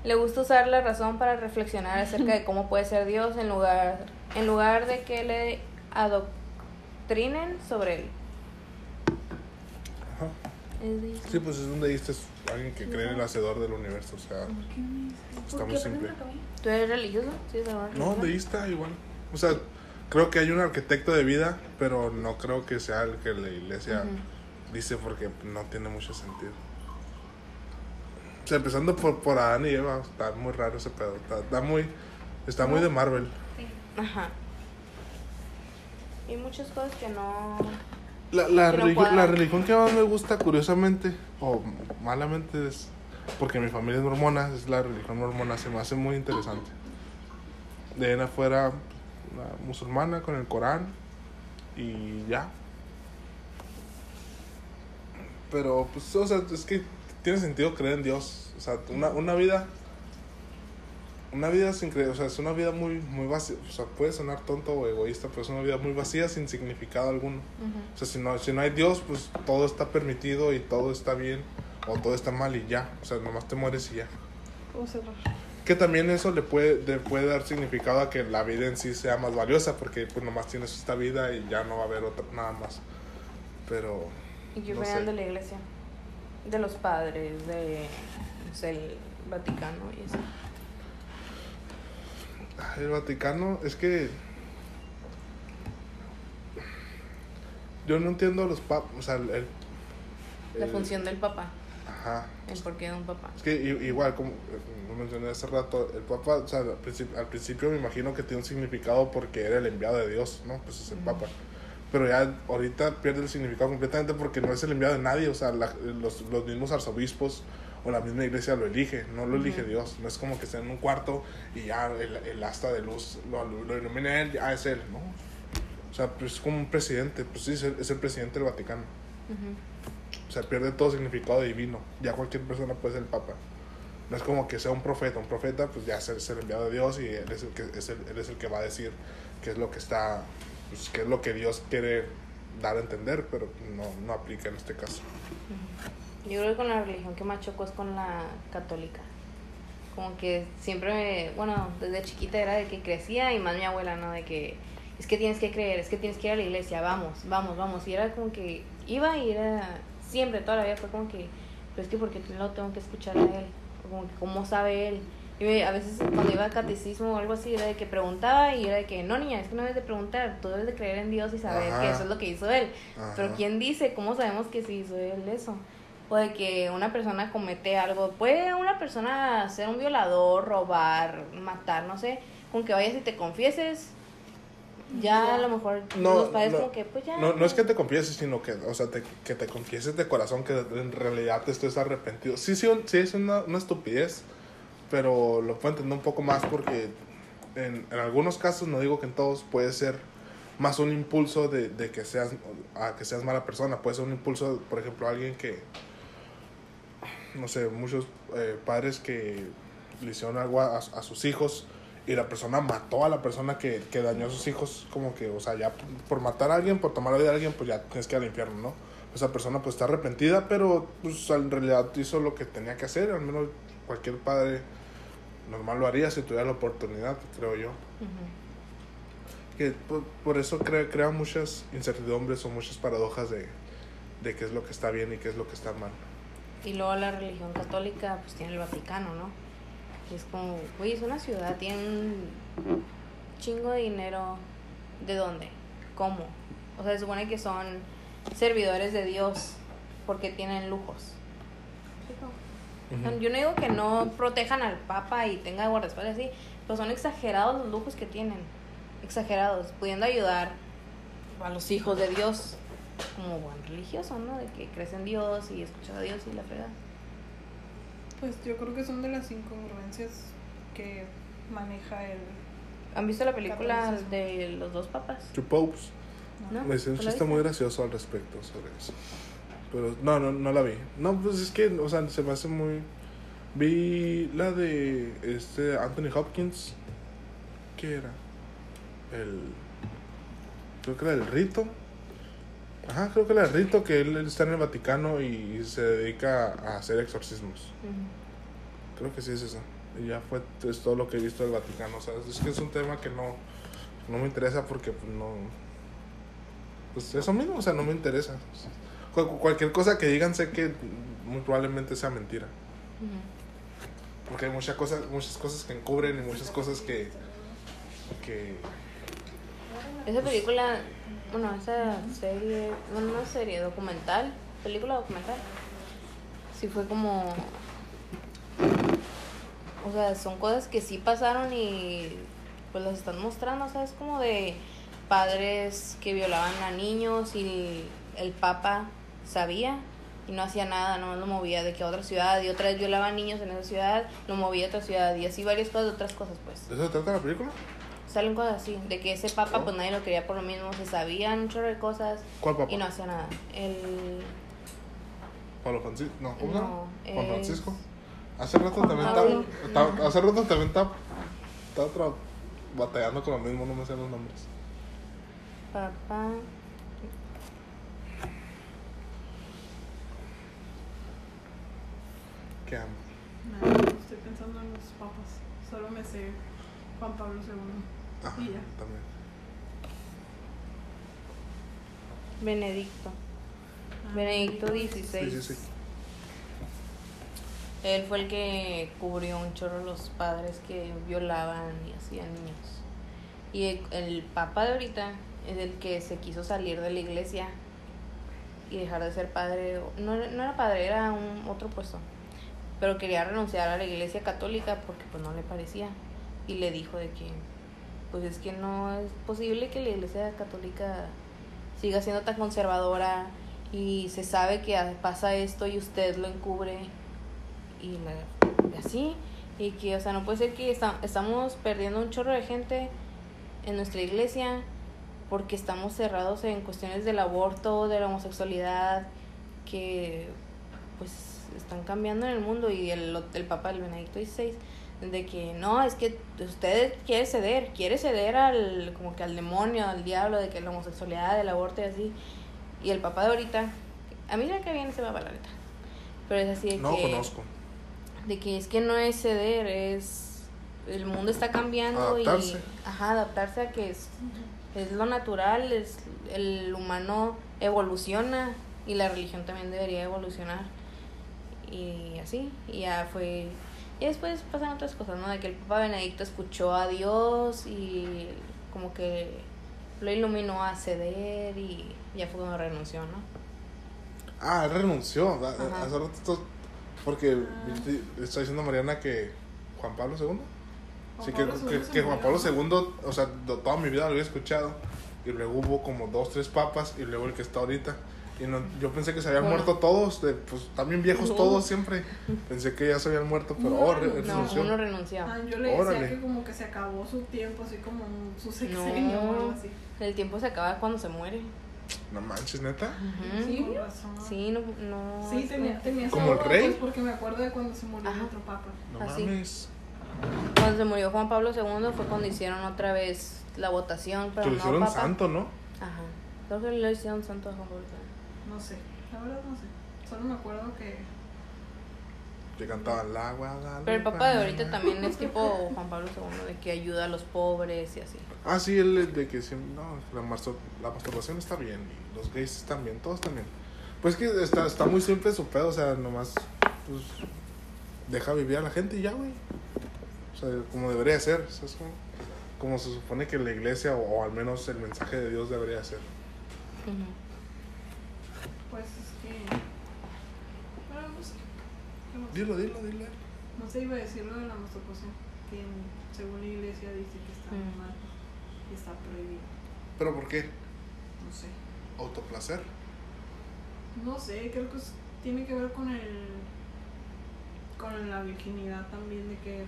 Le gusta usar la razón para reflexionar acerca de cómo puede ser Dios en lugar, en lugar de que le adoctrinen sobre él. Ajá. Es deísta. Sí, pues es un deísta, es alguien que cree en el hacedor del universo, o sea, está muy simple. ¿Tú eres religioso? Sí, No, deísta igual. O sea, creo que hay un arquitecto de vida, pero no creo que sea el que la iglesia Ujú. dice porque no tiene mucho sentido. O sea, empezando por, por Adán y Eva, está muy raro ese pedo. Está, está muy, está muy de Marvel. Ajá. Y muchas cosas que no... La, la, no religi- la religión que más me gusta, curiosamente, o malamente, es porque mi familia es mormona, es la religión mormona, se me hace muy interesante. De ahí en afuera, la musulmana con el Corán y ya. Pero, pues, o sea, es que tiene sentido creer en Dios. O sea, una, una vida. Una vida sin creer, o sea, es una vida muy, muy vacía. O sea, puede sonar tonto o egoísta, pero es una vida muy vacía sin significado alguno. O sea, si no, si no hay Dios, pues todo está permitido y todo está bien o todo está mal y ya. O sea, nomás te mueres y ya. Que también eso le puede, le puede dar significado a que la vida en sí sea más valiosa porque pues nomás tienes esta vida y ya no va a haber otra, nada más. Pero... Y que No sé. de la iglesia. De los padres, de... no sé, el Vaticano y eso. El Vaticano, es que... Yo no entiendo a los papas, o sea, el... el- La función del papá. Ajá. El porqué de un papá. Es que igual, como eh, mencioné hace rato, el Papa, o sea, al principio, al principio me imagino que tiene un significado porque era el enviado de Dios, ¿no? Pues es el. Papa. Pero ya ahorita pierde el significado completamente porque no es el enviado de nadie, o sea, la- los, los mismos arzobispos o la misma iglesia lo elige, no lo elige. Dios, no es como que esté en un cuarto y ya el, el asta de luz lo, lo ilumina él, ya es él, ¿no? O sea, pues es como un presidente, pues sí, es el, es el presidente del Vaticano. O sea, pierde todo significado divino. Ya cualquier persona puede ser el papa. No es como que sea un profeta. Un profeta, pues ya es el, es el enviado de Dios y él es el que, es el, él es el que va a decir qué es lo que está, pues, qué es lo que Dios quiere dar a entender, pero no, no aplica en este caso. Yo creo que con la religión que más chocó es con la católica. Como que siempre, me- bueno, desde chiquita era de que crecía y más mi abuela, ¿no? De que es que tienes que creer, es que tienes que ir a la iglesia, vamos, vamos, vamos. Y era como que iba y era siempre, toda la vida fue como que, pero es que porque lo tengo que escuchar a él, como que cómo sabe él. Y me- a veces cuando iba a catecismo o algo así, era de que preguntaba y era de que, no niña, es que no debes de preguntar, tú debes de creer en Dios y saber Ajá. que eso es lo que hizo él. Pero Ajá. ¿quién dice? ¿Cómo sabemos que sí hizo él eso? O de que una persona comete algo. Puede una persona ser un violador, robar, matar, no sé. Con que vayas y te confieses. Ya a lo mejor No, los padres no, como que pues ya. No, no es que te confieses, sino que, o sea, te- que te confieses de corazón que en realidad te estés arrepentido. Sí, sí, un- sí es una, una estupidez, pero lo puedo entender un poco más porque en, en algunos casos, no digo que en todos, puede ser más un impulso de, de que seas a que seas mala persona. Puede ser un impulso, por ejemplo, alguien que, no sé, muchos eh, padres que le hicieron algo a, a sus hijos y la persona mató a la persona que, que dañó a sus hijos, como que, o sea, ya por, matar a alguien, por tomar la vida de alguien, pues ya tienes que ir al infierno, ¿no? Esa persona pues está arrepentida, pero pues en realidad hizo lo que tenía que hacer, al menos cualquier padre normal lo haría si tuviera la oportunidad, creo yo. Que por, por eso crea, crea muchas incertidumbres o muchas paradojas de, de qué es lo que está bien y qué es lo que está mal. Y luego la religión católica pues tiene el Vaticano, ¿no? Y es como, güey, es una ciudad, tiene un chingo de dinero. ¿De dónde? ¿Cómo? O sea, se supone que son servidores de Dios porque tienen lujos. Yo no digo que no protejan al Papa y tenga guardaespaldas así, pero son exagerados los lujos que tienen. Exagerados, pudiendo ayudar a los hijos de Dios como buen religioso, ¿no? De que crees en Dios y escuchas a Dios y la fregada. Pues yo creo que son de las incongruencias que maneja el... ¿Han visto la película Catolicismo. de los dos papas? Two Popes. ¿No? Me hice un ¿Tú la chiste muy gracioso al respecto sobre eso. Pero no, no, no la vi. No, pues es que, o sea, se me hace muy, Vi la de este Anthony Hopkins. ¿Qué era? El. Creo que era el rito. Ajá, creo que el rito que él está en el Vaticano y se dedica a hacer exorcismos. Creo que sí es eso. Y ya fue es todo lo que he visto del Vaticano. O sea, es que es un tema que no, no me interesa porque pues, no. Pues eso mismo, o sea, no me interesa. Cu- cualquier cosa que digan sé que muy probablemente sea mentira. Porque hay muchas cosas, muchas cosas que encubren y muchas cosas que. que Esa película, bueno, esa serie, bueno, no serie, documental, película documental, sí fue como, o sea, son cosas que sí pasaron y pues las están mostrando, o sea, es como de padres que violaban a niños y el papa sabía y no hacía nada, no lo movía de que a otra ciudad y otra vez violaba a niños en esa ciudad, lo movía a otra ciudad y así varias cosas otras cosas pues. ¿De eso trata la película? Salen cosas así, de que ese papa pues nadie lo quería por lo mismo, se sabían un chorro de cosas ¿Cuál papá? y no hacía nada. El... Pablo Francisco. No, ¿cómo? No, Juan es- Francisco. Hace rato Juan también Pablo. estaba, estaba- Hace rato también estaba. Estaba tra- batallando con lo mismo, no me sé los nombres. Papá... ¿Qué amo? No, estoy pensando en los papas. Solo me sé Juan Pablo II. Ajá, Y ya. también. Benedicto. Ah, Benedicto XVI. Sí, sí, sí. Él fue el que cubrió un chorro los padres que violaban y hacían niños. Y el, el papa de ahorita es el que se quiso salir de la iglesia y dejar de ser padre. No, era- no era padre, era un otro puesto. Pero quería renunciar a la iglesia católica porque pues no le parecía. Y le dijo de que pues es que no es posible que la iglesia católica siga siendo tan conservadora y se sabe que pasa esto y usted lo encubre y así. Y que o sea no puede ser que esta- estamos perdiendo un chorro de gente en nuestra iglesia porque estamos cerrados en cuestiones del aborto de la homosexualidad que pues están cambiando en el mundo y el, el papa el Benedicto XVI de que no es que usted quiere ceder quiere ceder al como que al demonio al diablo de que la homosexualidad el aborto y así y el papá de ahorita a mí me cae bien ese papá la neta pero es así de No que conozco. de que es que no es ceder, es el mundo está cambiando Adaptarse. y ajá, adaptarse a que es, es lo natural, es el humano evoluciona y la religión también debería evolucionar. Y así, y ya fue y después pasan otras cosas, ¿no? De que el Papa Benedicto escuchó a Dios y como que lo iluminó a ceder y ya fue cuando renunció, ¿no? Ah, él renunció. da- Ajá. Hace rato esto- Porque viste, está diciendo Mariana que Juan Pablo II. Juan Sí, que, Pablo que, que Juan Pablo. II, o sea, toda mi vida lo había escuchado. Y luego hubo como dos, tres papas y luego el que está ahorita. Y no, yo pensé que se habían Bueno. muerto todos, de, pues también viejos No. todos siempre. Pensé que ya se habían muerto, pero No, oh, re- no, No, renunció. uno renunció. Ah, yo le decía Órale. que como que se acabó su tiempo, así como su sexenio o algo así. el tiempo se acaba cuando se muere. No manches, neta. Ujú. Sí, con razón. Sí, no, no. Sí, tenía, como- tenía ¿Como el rey? pues, porque me acuerdo de cuando se murió el Ajá. otro papa. No Así. mames. Cuando se murió Juan Pablo II fue cuando hicieron otra vez la votación, pero que lo no hicieron papa. santo, ¿no? Ajá. Creo que lo hicieron santo a Juan Pablo II. No sé, la verdad no sé. Solo me acuerdo que Que cantaban la Guadalupe. Pero el papa de ahorita también es tipo Juan Pablo II, de que ayuda a los pobres y así. Ah, sí, él de que siempre, no, la, mastur- la masturbación está bien, y los gays están bien, todos están bien. Pues que está, está muy simple su pedo, o sea, nomás, pues, deja vivir a la gente y ya, güey. O sea, como debería ser, o sea, es como, como se supone que la iglesia, o, o al menos el mensaje de Dios debería ser. Ujú. Pues es que. Bueno, no sé. ¿Qué más? Dilo, dilo, dilo. No sé, iba a decir lo de la masturbación. Que según la iglesia dice que está Mm. mal y está prohibido. ¿Pero por qué? No sé. ¿Autoplacer? No sé, creo que es- tiene que ver con el. con la virginidad también, de que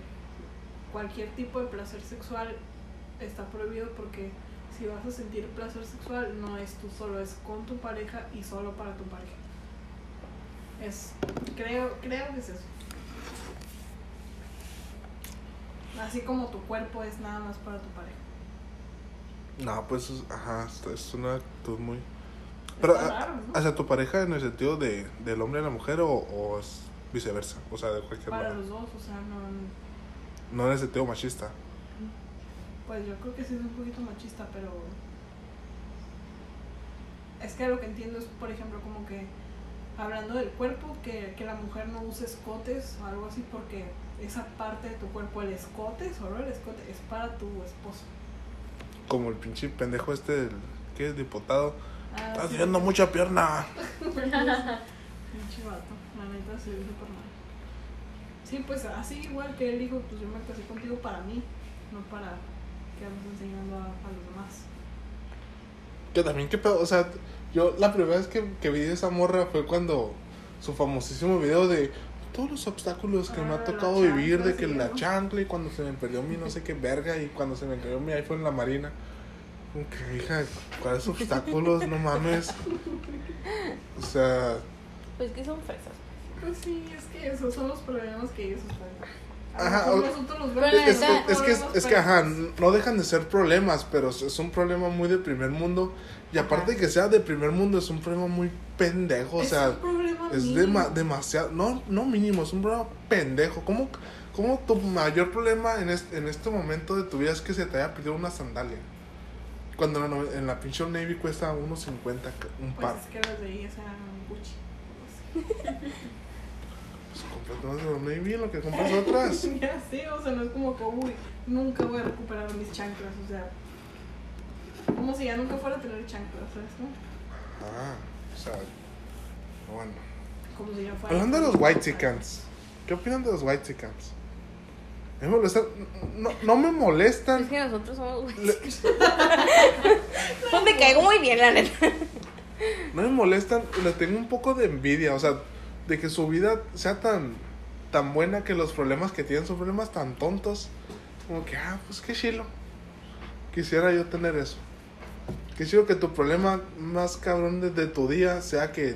cualquier tipo de placer sexual está prohibido porque si vas a sentir placer sexual no es tú solo, es con tu pareja y solo para tu pareja. Es. creo, creo que es eso. Así como tu cuerpo es nada más para tu pareja. No, pues, es- ajá, es- una actitud muy... Pero, Está a- raro, ¿no? ¿hacia tu pareja en el sentido de, del hombre a la mujer o, o es viceversa? O sea, de cualquier Para los dos, o sea, no. No en el sentido machista. Pues yo creo que sí es un poquito machista, pero. Es que lo que entiendo es, por ejemplo, como que. Hablando del cuerpo, que, que la mujer no use escotes o algo así, porque esa parte de tu cuerpo, el escote, solo el escote, es para tu esposo. Como el pinche pendejo este, del, ¿qué es? Diputado. Ah, Estás sí, viendo mucha pierna. Pinche vato, la neta se ve súper mal. Sí, pues así igual que él dijo, pues yo me casé contigo para mí, no para que andes enseñando a, a los demás. Que también, qué pedo. O sea, yo la primera vez que, que vi esa morra fue cuando su famosísimo video de todos los obstáculos que me Ah, ha la tocado vivir, de que sí, la chancla y cuando se me perdió mi no sé qué verga y cuando se me cayó mi iPhone en la marina. Como que, hija, ¿cuáles obstáculos? No mames. O sea, Pues que son fresas. Pues sí, es que esos son los problemas que ellos están. Ajá, o- nosotros los es, que, es, que, es ajá, no dejan de ser problemas, pero es un problema muy de primer mundo. Y aparte de que sea de primer mundo, es un problema muy pendejo. O es sea, un problema Es dema- demasiado, no, no mínimo, es un problema pendejo. ¿Cómo, cómo tu mayor problema en este, en este momento de tu vida es que se te haya pedido una sandalia? Cuando en la, en la pinche Navy cuesta 1.50 ca- un Pues par. es que las de ellas eran Gucci. Pues cómprate unas de Navy lo que compras otras. ya sé, o sea, no es como que, uy, nunca voy a recuperar mis chanclas, o sea. Como si ya nunca fuera a tener chanclas, ¿sabes? No? Ah, o sea, bueno. Como si ya fuera. Hablando de los White Chickens, ¿qué opinan de los White Chickens? Me molestan, no, no me Es molestan. que nosotros somos. le- Me caigo muy bien, la neta. No me molestan, le tengo un poco de envidia, o sea, de que su vida sea tan, tan buena que los problemas que tienen son problemas tan tontos. Como que, ah, pues qué chilo. Quisiera yo tener eso. Qué chido que tu problema más cabrón de, de tu día sea que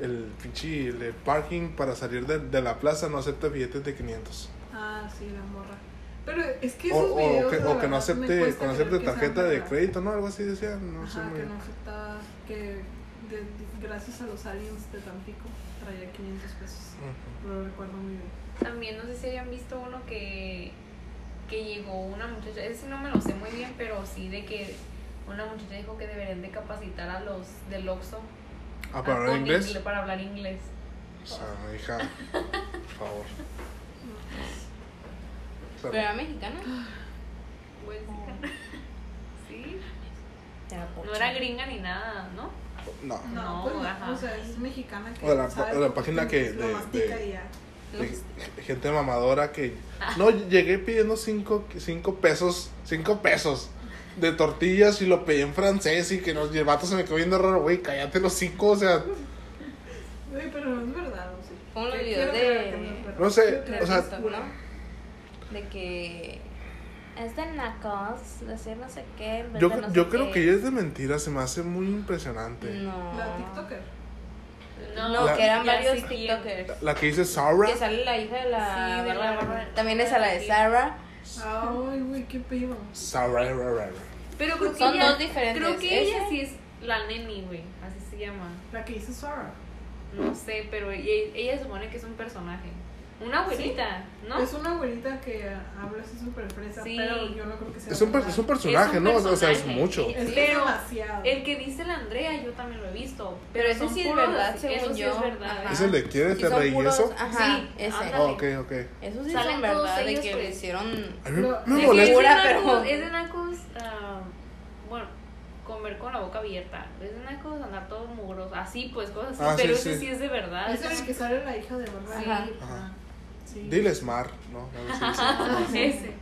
el pinche el parking para salir de, de la plaza no acepte billetes de 500. Ah, sí, la morra. Pero es que O, esos o videos. que, la o que no acepte, que no acepte que tarjeta de crédito, ¿no? Algo así decía, no sé Ajá, muy que no aceptaba que de- gracias a los aliens de Tampico traía 500 pesos. Ujú. Lo recuerdo muy bien. También no sé si hayan visto uno que, que llegó una muchacha, ese sí no me lo sé muy bien, pero sí de que una muchacha dijo que deberían de capacitar a los del Oxxo Ah, para hablar inglés. para hablar inglés. O sea, hija, por favor. Pero era mexicana. Pues, sí, Era no era gringa ni nada, ¿no? No. No, No, pues ajá. o sea, es mexicana que O la- sabe o la lo página que de- gente mamadora que no llegué pidiendo cinco, cinco pesos cinco pesos de tortillas y lo pedí en francés y que nos y el vato se me quedó viendo raro güey cállate los cinco o sea Güey, pero no es verdad, o sí. Como los Que videos de- no es. No sé, o sea- es. De que. Es de nacos, decir no sé qué. en vez yo, de no yo sé creo qué. que ella es de mentira se me hace muy impresionante No. La TikToker. No, La- que eran varios sé quién. TikTokers. la que dice Sarah Que sale la hija de la. Sí, de la. También esa, la de Sarah. Ay, güey, qué pedo. Sarah ra, ra, ra. Pero creo que Son ella, dos diferentes. Creo que ella sí es la neni, güey, así se llama. La que dice Sarah. No sé, pero ella, ella supone que es un personaje. Una abuelita, ¿no? Es una abuelita que habla así súper fresa, Sí. pero yo no creo que sea es un, verdad. es un personaje Es un no o sea es personaje. mucho Es Pero es demasiado. El que dice la Andrea, yo también lo he visto. Pero ese sí es verdad, según eso sí yo. es verdad. Es el de Y son reí puros- eso Ajá, Sí, ese. Oh, ok ok Esos sí Salen son todos verdad de ellos, que pues. hicieron. a mí Lo- me de Es, molesta pero- es de nacos, ah, bueno, comer con la boca abierta. Es de nacos andar todo mugroso. Así, pues, cosas así. Ah, pero sí, ese sí. sí es de verdad. Es el que sale la hija de verdad. Ajá. Ajá. Sí. dile Smart no A ver si. Ese.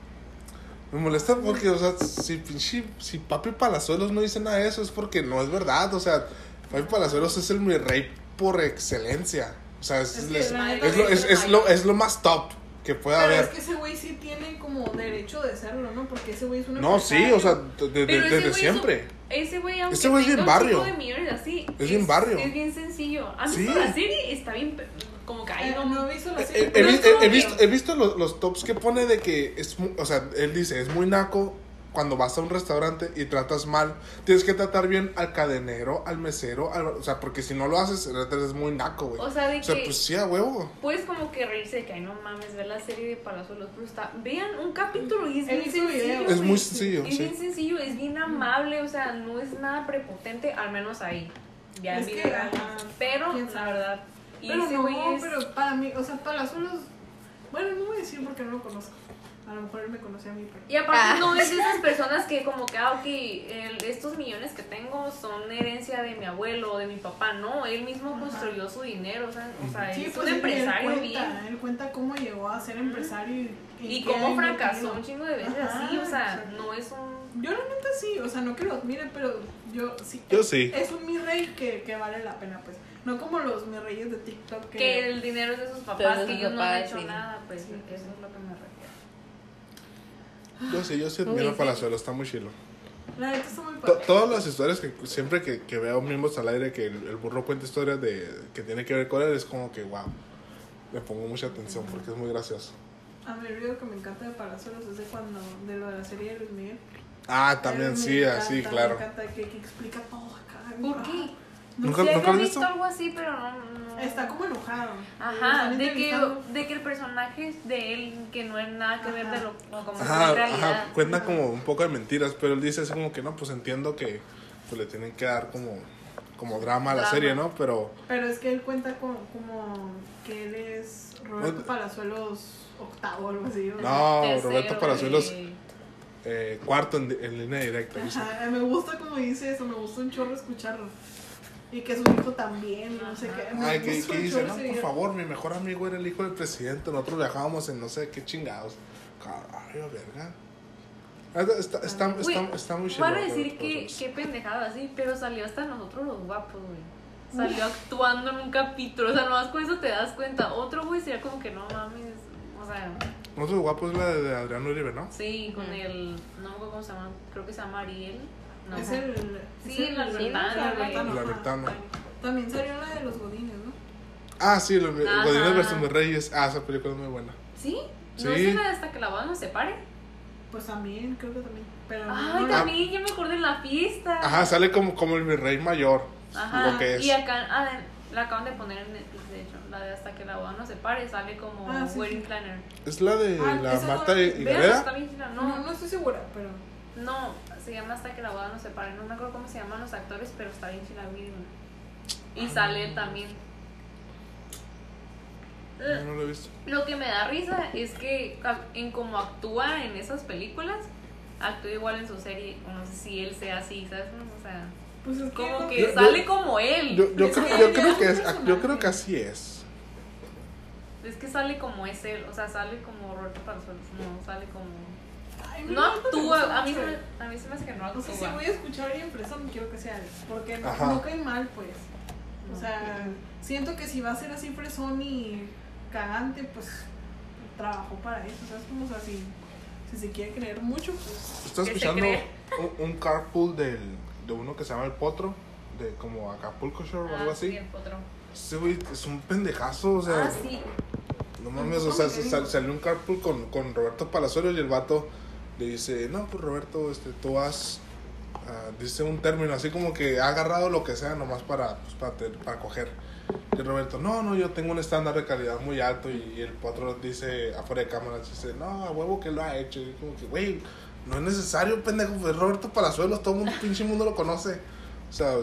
Me molesta porque, o sea, si pinche, si Papi Palazuelos no dice nada de eso es porque no es verdad, o sea, Papi Palazuelos es el mi rey por excelencia, o sea, es, Es es- lo, es, lo, es lo más top que puede Pero haber. es que ese güey sí tiene como derecho de serlo, ¿no? Porque ese güey es una No, sí, o sea, de- de- desde siempre. Ese güey, aunque Ese güey es bien barrio. de millones así, Es bien barrio. Es bien sencillo. A mí Sí. la serie está bien. Como que ahí Eh, no, no he visto la He, serie. he que- visto, he visto los, los tops que pone de que es, mu- o sea, él dice, es muy naco cuando vas a un restaurante y tratas mal, tienes que tratar bien al cadenero, al mesero, al- o sea, porque si no lo haces, es muy naco, güey. o sea, de O sea, que pues sí, a huevo. puedes como que reírse de que, ay, no mames, ver la serie de Palazuelos, pero está, vean un capítulo y es bien sencillo. Es muy sencillo, Es sí. bien sencillo, es bien amable, o sea, no es nada prepotente, al menos ahí. Ya en Es que, Pero, la verdad, y Pero ese no, es... pero para mí, o sea, Palazuelos. Bueno, no voy a decir porque no lo conozco. A lo mejor él me conoce a mí, pero. Y aparte Ah. no es de esas personas que como que, ah, ok, el- estos millones que tengo son herencia de mi abuelo o de mi papá. No, él mismo Ajá. construyó su dinero, o sea, o sea Sí, es pues un él- empresario él bien. cuenta, él cuenta cómo llegó a ser empresario y, Y cómo fracasó un chingo de veces Ajá, así, o sea, no es un... Yo la neta sí, o sea, no que lo admire, pero yo sí. Yo sí. Es un mi rey que, que vale la pena, pues. No como los mi reyes de TikTok que. Que el dinero es de sus papás, que ellos no han papás, hecho sí. nada, pues Sí, eso es lo que me refiero. Yo sí, yo sí admiro. Palazuelo, está muy chilo. La neta está muy padre. todas las historias que siempre que, que veo mismos al aire, que el, el burro cuenta historias de que tiene que ver con él, es como que, wow, le pongo mucha atención porque es muy gracioso. A mí el video que me encanta de Palazuelos es de cuando. de lo de la serie de Luis Miguel. Ah, también Me sí, así, claro. Me encanta que, que explica todo acá. ¿Por qué? No ¿Nunca- sé, nunca he visto? visto algo así, pero no... no- Está como enojado. Ajá, de que, de que el personaje de él, que no es nada que ver de lo como Ajá, es en realidad. ajá, cuenta como un poco de mentiras, pero él dice así como que no, pues entiendo que pues, le tienen que dar como, como drama a la Drama. serie, ¿no? Pero Pero es que él cuenta como, como que él es Roberto No, Palazuelos octavo o algo así. no, Tercero, Roberto Palazuelos eh, cuarto en, en línea directa. Ajá, me gusta como dice eso, me gusta un chorro escucharlo. Y que su hijo también, y no sé qué. Ay, que, que dice, no, por favor, mi mejor amigo era el hijo del presidente, nosotros viajábamos en no sé qué chingados. Ay, verga. Ah, Está, está, está, está, está muy chido. Van a decir que Palazuelos. qué pendejada así, pero salió hasta nosotros los guapos, güey. Salió actuando en un capítulo, o sea, nomás con eso te das cuenta. Otro güey sería como que no mames, o sea, Otro guapo es la de Adrián Uribe, ¿no? sí, con Ujú. el, no me acuerdo cómo se llama, creo que se llama Ariel. No, Es el. Sí, es el Albertano, el. Albertano, El ajá. Albertano. También salió la de los Godines, ¿no? Ah, sí, los. Godines versus mis Reyes. Ah, esa película es muy buena. ¿Sí? Sí. ¿No es la de hasta que la boda nos separe? Pues también, creo que también. Pero Ay, no también, yo me acordé en la fiesta. Ajá, sale como, como el mi rey mayor. Ajá, Lo que es. y acá, ah, la acaban de poner en Netflix, de hecho, la de hasta que la boda nos separe, sale como Ah, sí, Wedding sí. Planner. Es la de Ah, la Marta no- y Gareda. No, No, no estoy segura, pero. no, se llama hasta que la boda nos separe, no me acuerdo cómo se llaman los actores, pero está bien chida, mírenla. Ah. Y sale él también. No, no lo he visto. Lo que me da risa es que a- en cómo actúa en esas películas, actúa igual en su serie, o no sé si él sea así, ¿sabes? O sea, Pues es como que Yo- sale yo- como él. Yo, creo, que yo ya creo es que es, personaje. yo creo que así es. Es que sale como es él, o sea, sale como Roberto Palazuelos, no, sale como... No actúa, a mí, se me, él. a mí se me hace que no O actúa. sea, si voy a escuchar a alguien fresa, no quiero que sea él. Porque no, Ajá. no cae mal, pues. O sea, siento que si va a ser así fresón y cagante, pues trabajó para eso. Como, o sea, si, si se quiere creer mucho, pues. Estás escuchando un, un carpool del, de uno que se llama El Potro, de como Acapulco Shore o Ah, algo sí, así. el potro. Ese güey es un pendejazo, o sea, Ah, sí. no mames, o sea, se sal- salió un carpool con, con Roberto Palazuelos y el vato le dice, no, pues Roberto, este, tú has, ah, dice un término así como que ha agarrado lo que sea nomás para, pues, para, te- para coger. Y Roberto, no, no, yo tengo un estándar de calidad muy alto y, y el potro dice afuera de cámara, dice, no, a huevo que lo ha hecho. Y como que, güey, no es necesario, pendejo, pues Roberto Palazuelos, todo el mundo, pinche mundo lo conoce. O sea,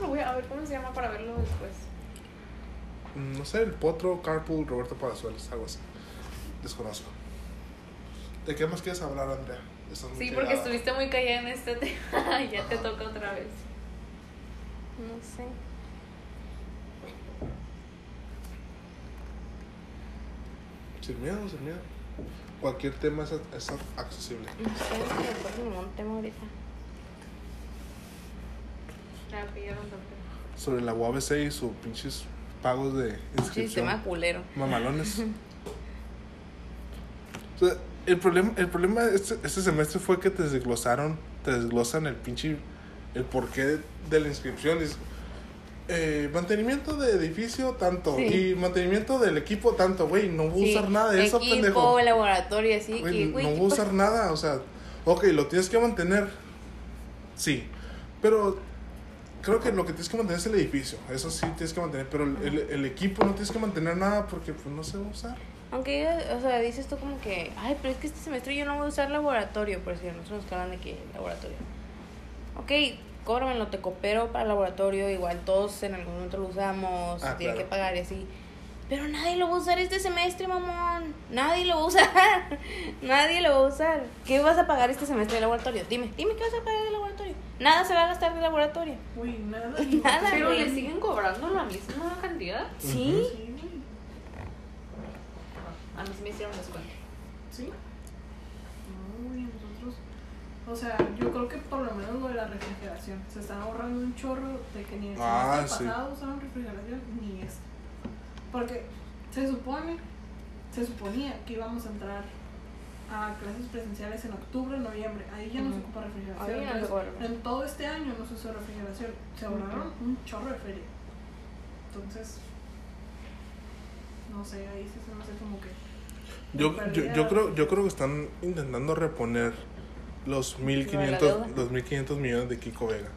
lo voy a ver cómo se llama para verlo después. no sé, el potro, carpool, Roberto Palazuelos, algo así. Desconozco. ¿De qué más quieres hablar, Andrea? Estás muy Sí, porque estuviste muy callada en este tema. ya te toca otra vez. No sé. Sin miedo, sin miedo. Cualquier tema es, es accesible. No sé, se me ningún tema ahorita. Ah, que ya lo encontré. Sobre la UABC y sus pinches pagos de inscripción. Sistema culero. Mamalones. O sea, el problema, el problema este, este semestre fue que te desglosaron, te desglosan el pinche, el porqué de, de la inscripción. Es- eh, mantenimiento de edificio, tanto. Sí. Y mantenimiento del equipo, tanto, güey. No voy a Sí, usar nada de eso, equipo, pendejo. laboratorio, así Güey, que, no güey, voy ¿qué a usar nada, o sea, ok, lo tienes que mantener, sí, pero creo que lo que tienes que mantener es el edificio, eso sí tienes que mantener, pero el, el- el equipo no tienes que mantener nada porque pues no se va a usar. Aunque, o sea, dices tú como que, ay, pero es que este semestre yo no voy a usar laboratorio, por si nosotros nos hablan de que laboratorio. Ok, cóbramelo, te coopero para el laboratorio, igual todos en algún momento lo usamos, Ah, tienen claro. que pagar y así. Pero nadie lo va a usar este semestre, mamón. Nadie lo va a usar. nadie lo va a usar. ¿Qué vas a pagar este semestre de laboratorio? Dime, dime qué vas a pagar de laboratorio. Nada se va a gastar de laboratorio. Uy, nada. Nada, Pero güey. le siguen cobrando la misma cantidad. ¿Sí? Sí. A mí sí me hicieron descuento. Sí. No, güey, nosotros. O sea, yo creo que por lo menos lo de la refrigeración. Se están ahorrando un chorro de que ni el Ah, semestre sí. pasado usaron refrigeración ni este. Porque se supone, se suponía que íbamos a entrar a clases presenciales en octubre, noviembre. Ahí ya no se ocupa refrigeración. Ahí Entonces, en todo este año no se usó refrigeración. Se ahorraron un chorro de feria. Entonces, no sé, ahí sí se me hace como que. Yo, yo, yo, creo, yo creo que están intentando reponer los 1500, deuda? los 1500 millones de Kiko Vega.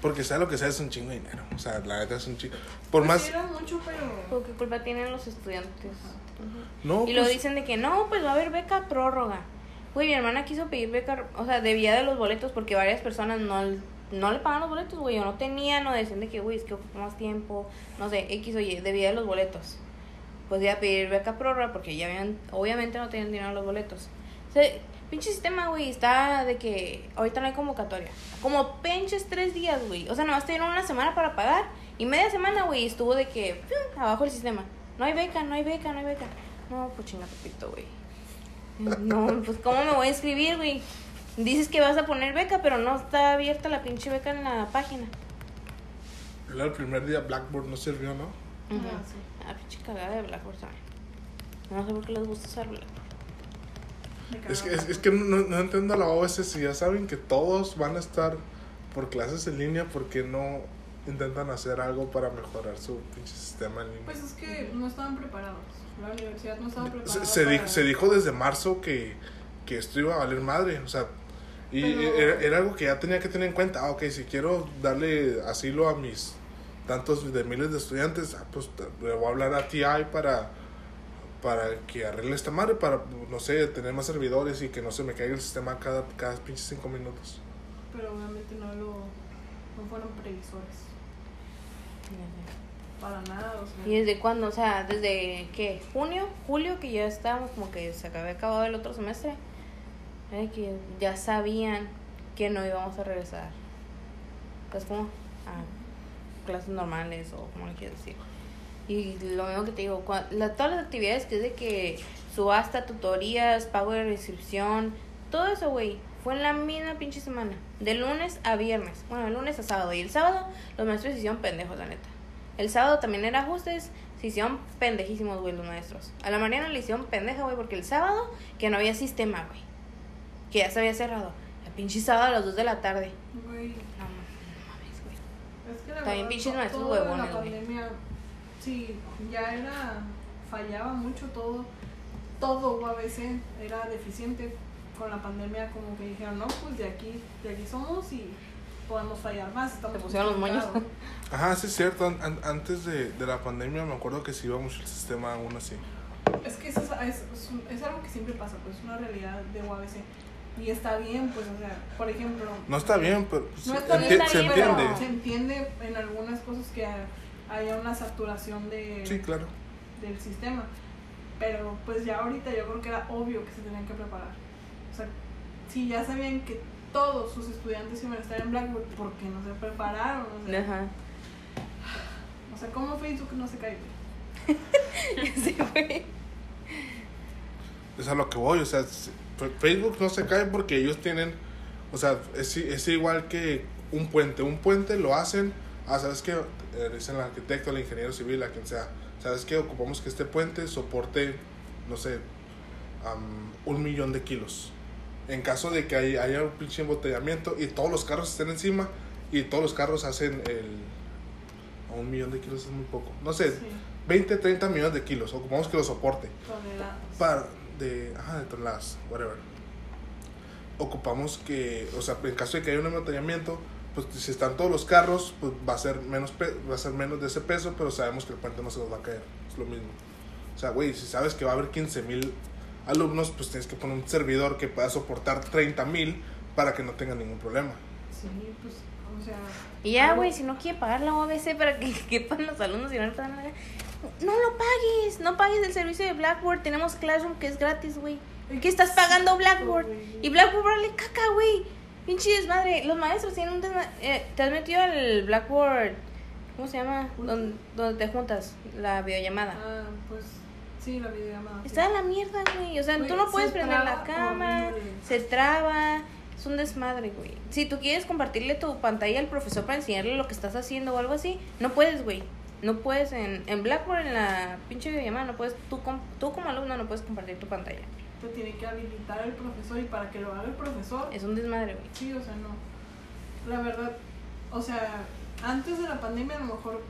Porque sea lo que sea, es un chingo de dinero. O sea, la neta es un chingo. Por Pues más. sí era mucho, pero. ¿Por ¿Qué culpa tienen los estudiantes? No, Y lo pues, dicen de que no, pues va a haber beca prórroga. Güey, mi hermana quiso pedir beca, o sea, debía de los boletos porque varias personas no, no le pagan los boletos, güey, o no tenían, o decían de que, güey, es que ocupa más tiempo, no sé, X o Y, debía de los boletos. Pues iba a pedir beca prórroga porque ya habían, obviamente no tenían dinero los boletos. O sea, pinche sistema, güey, está de que ahorita no hay convocatoria. Como pinches tres días, güey. O sea, nomás te dieron una semana para pagar y media semana, güey, estuvo de que, ¡pum! abajo el sistema. No hay beca, no hay beca, no hay beca. No, pues chinga pito, güey. No, pues ¿cómo me voy a inscribir, güey? Dices que vas a poner beca, pero no está abierta la pinche beca en la página. Era el primer día Blackboard no sirvió, ¿no? Ah, sí. Ah, pinche cagada de Blackboard también. No sé por qué les gusta usar Blackboard. Es que, es, es que no, no entiendo a la OS si ya saben que todos van a estar por clases en línea, porque no intentan hacer algo para mejorar su pinche sistema en línea? Pues es que no estaban preparados. La universidad no estaba preparada. se, se, di- para- se dijo desde marzo que, que esto iba a valer madre, o sea, y Pero- era, era algo que ya tenía que tener en cuenta. Ah, ok, si quiero darle asilo a mis tantos de miles de estudiantes, ah, pues le voy a hablar a TI para, para que arregle esta madre, para, no sé, tener más servidores y que no se me caiga el sistema cada, cada pinche cinco minutos. Pero obviamente no lo. No fueron previsores. Para nada, o sea. ¿Y desde cuándo? O sea, ¿desde qué? ¿Junio? ¿Julio? Que ya estábamos como que se había acabado el otro semestre. Que ya sabían que no íbamos a regresar. Pues como a clases normales o como le quieras decir. Y lo mismo que te digo, cua- la, todas las actividades que es de que subasta, tutorías, pago de inscripción, todo eso, güey, fue en la misma pinche semana. De lunes a viernes. Bueno, de lunes a sábado. Y el sábado los maestros se hicieron pendejos, la neta. El sábado también era ajustes, se hicieron pendejísimos, güey, los maestros. A la Mariana le hicieron pendeja, güey, porque el sábado que no había sistema, güey. Que ya se había cerrado. El pinche sábado a las 2 de la tarde. Güey. No, no mames, güey. Es que la También todo en huevones, La pandemia, sí, ya era. Fallaba mucho todo. Todo UABC era deficiente. Con la pandemia, como que dijeron, no, pues de aquí, de aquí somos y podemos fallar más. Estamos pusieron los moños. Ajá, sí es cierto, an- an- antes de, de la pandemia me acuerdo que sí iba mucho el sistema aún así. Es que eso es, es, es algo que siempre pasa, pues es una realidad de UABC. Y está bien, pues, o sea, por ejemplo. No está bien, pero pues, No está enti- bien, está se bien, entiende. pero- Se entiende en algunas cosas que haya una saturación de, Sí, claro. del sistema. Pero pues ya ahorita yo creo que era obvio que se tenían que preparar. O sea, si ya sabían que todos sus estudiantes iban a estar en Blackboard, ¿por qué no se prepararon? O sea, Ajá. o sea ¿cómo Facebook no se cae? Sí, güey. Es a lo que voy, o sea, Facebook no se cae porque ellos tienen, o sea, es, es igual que un puente. Un puente lo hacen, ah, ¿sabes qué? Eh, dicen el arquitecto, el ingeniero civil, a quien sea. ¿Sabes qué? Ocupamos que este puente soporte, no sé, am, un millón de kilos. En caso de que hay- haya un pinche embotellamiento y todos los carros estén encima y todos los carros hacen el... un millón de kilos es muy poco. No sé, Sí, 20, 30 millones de kilos, ocupamos que lo soporte. toneladas. Para, de, ajá, de toneladas, whatever. Ocupamos que, o sea, en caso de que haya un embotellamiento, pues si están todos los carros, pues va a ser menos, va a ser menos de ese peso, pero sabemos que el puente no se nos va a caer. Es lo mismo. O sea, güey, si sabes que va a haber 15 mil alumnos, pues tienes que poner un servidor que pueda soportar 30 mil para que no tengan ningún problema. Sí, pues, o sea. Y ya, güey, si no quiere pagar la OBC para que quepan los alumnos y no le pagan nada, no lo pagues, no pagues el servicio de Blackboard. Tenemos Classroom que es gratis, güey. ¿Qué estás pagando Blackboard? Y Blackboard vale caca, güey. Pinche desmadre. Los maestros tienen un desmadre. Eh, ¿Te has metido al Blackboard? ¿Cómo se llama? Donde, donde te juntas, la videollamada. Ah, pues, sí, la videollamada. sí. Está en la mierda, güey. O sea, Güey, tú no puedes prender la horrible. se traba. Es un desmadre, güey. Si tú quieres compartirle tu pantalla al profesor para enseñarle lo que estás haciendo o algo así, no puedes, güey. No puedes en, en Blackboard, en la pinche videollamada, no puedes, tú, com- tú como alumno no puedes compartir tu pantalla. Te tiene que habilitar el profesor y para que lo haga el profesor. Es un desmadre, güey. Sí, o sea, no. La verdad, o sea, antes de la pandemia a lo mejor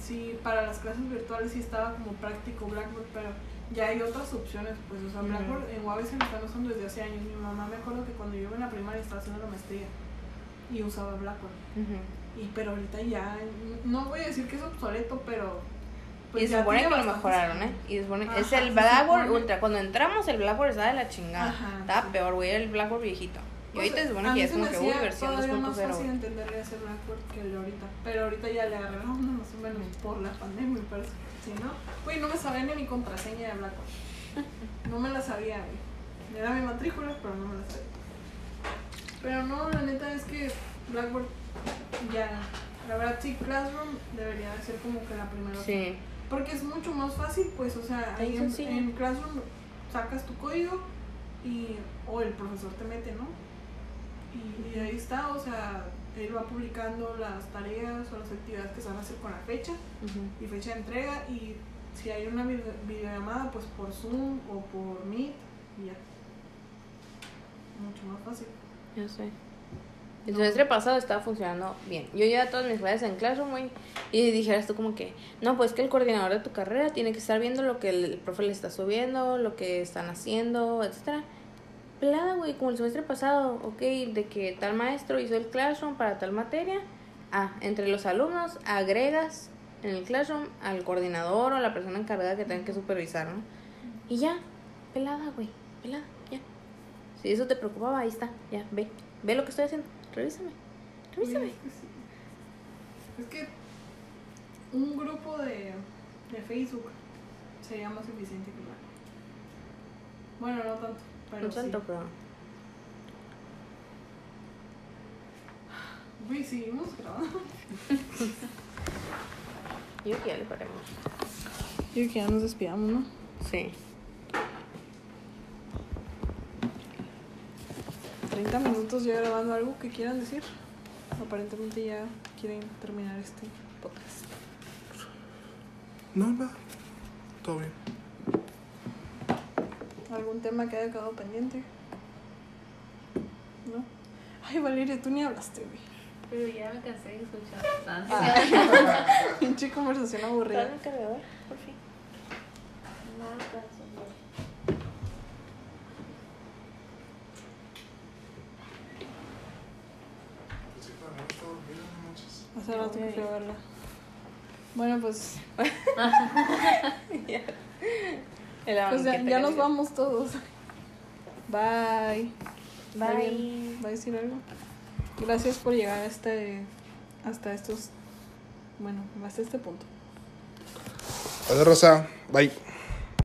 sí, para las clases virtuales sí estaba como práctico Blackboard, pero ya hay otras opciones, pues, o sea. Blackboard en UAB se lo están usando desde hace años. Mi mamá me acuerdo que cuando yo iba en la primaria estaba haciendo la maestría y usaba Blackboard. Y pero ahorita ya, no voy a decir que es obsoleto, pero... pues y se supone que lo mejoraron, ¿eh? Y se supone, Ajá, es el Blackboard. Ultra. Cuando entramos, el Blackboard estaba de la chingada. Ajá, estaba sí. peor, güey, el Blackboard viejito. Y Pues, ahorita se supone que es como que, uy, versión todavía más 2.0. fácil entenderle ese Blackboard que el de ahorita. Pero ahorita ya le onda más o menos por la pandemia, pero si no, güey, no me sabía ni mi contraseña de Blackboard. No me la sabía, güey. Era mi matrícula, pero no me la sabía. Pero no, la neta es que Blackboard ya, la verdad sí, Classroom debería de ser como que la primera opción. Sí. Porque es mucho más fácil, pues, o sea, Ahí en, Classroom sacas tu código y, o el profesor te mete, ¿no? Y, y ahí está, o sea, él va publicando las tareas o las actividades que se van a hacer con la fecha y fecha de entrega y si hay una video- videollamada, pues por Zoom o por Meet y ya. Mucho más fácil. Ya sé. El semestre pasado estaba funcionando bien. Yo llevaba todas mis clases en Classroom, güey. Y dijeras tú como que, no, pues que el coordinador de tu carrera tiene que estar viendo lo que el profe le está subiendo, lo que están haciendo, etcétera. Pelada, güey, como el semestre pasado, ok, de que tal maestro hizo el Classroom para tal materia. Ah, entre los alumnos agregas en el Classroom al coordinador o la persona encargada que tenga que supervisar, ¿no? Y ya, pelada, güey, pelada, ya. Si eso te preocupaba, ahí está, ya, ve, ve lo que estoy haciendo, revísame, revísame. Es que sí. Es que un grupo de, de Facebook sería más eficiente que Blackboard. Bueno, no tanto, pero No tanto, sí. pero... Güey, seguimos grabando. Yo que ya le paremos. Yo que ya nos despidamos, ¿no? Sí. 30 minutos ya grabando algo que quieran decir. Aparentemente ya quieren terminar este podcast. No, nada. Todo bien. ¿Algún tema que haya quedado pendiente? ¿No? Ay, Valeria, tú ni hablaste, güey. Pero ya me cansé de escuchar. Pinche conversación aburrida. Dame el cargador, por fin. Hace rato que fui a verla. Bueno, pues, pues ya, nos vamos todos. Bye. Bye. ¿Alguien ¿Va a decir algo? Gracias por llegar a este, hasta estos, bueno, hasta este punto. Adiós, Rosa. Bye.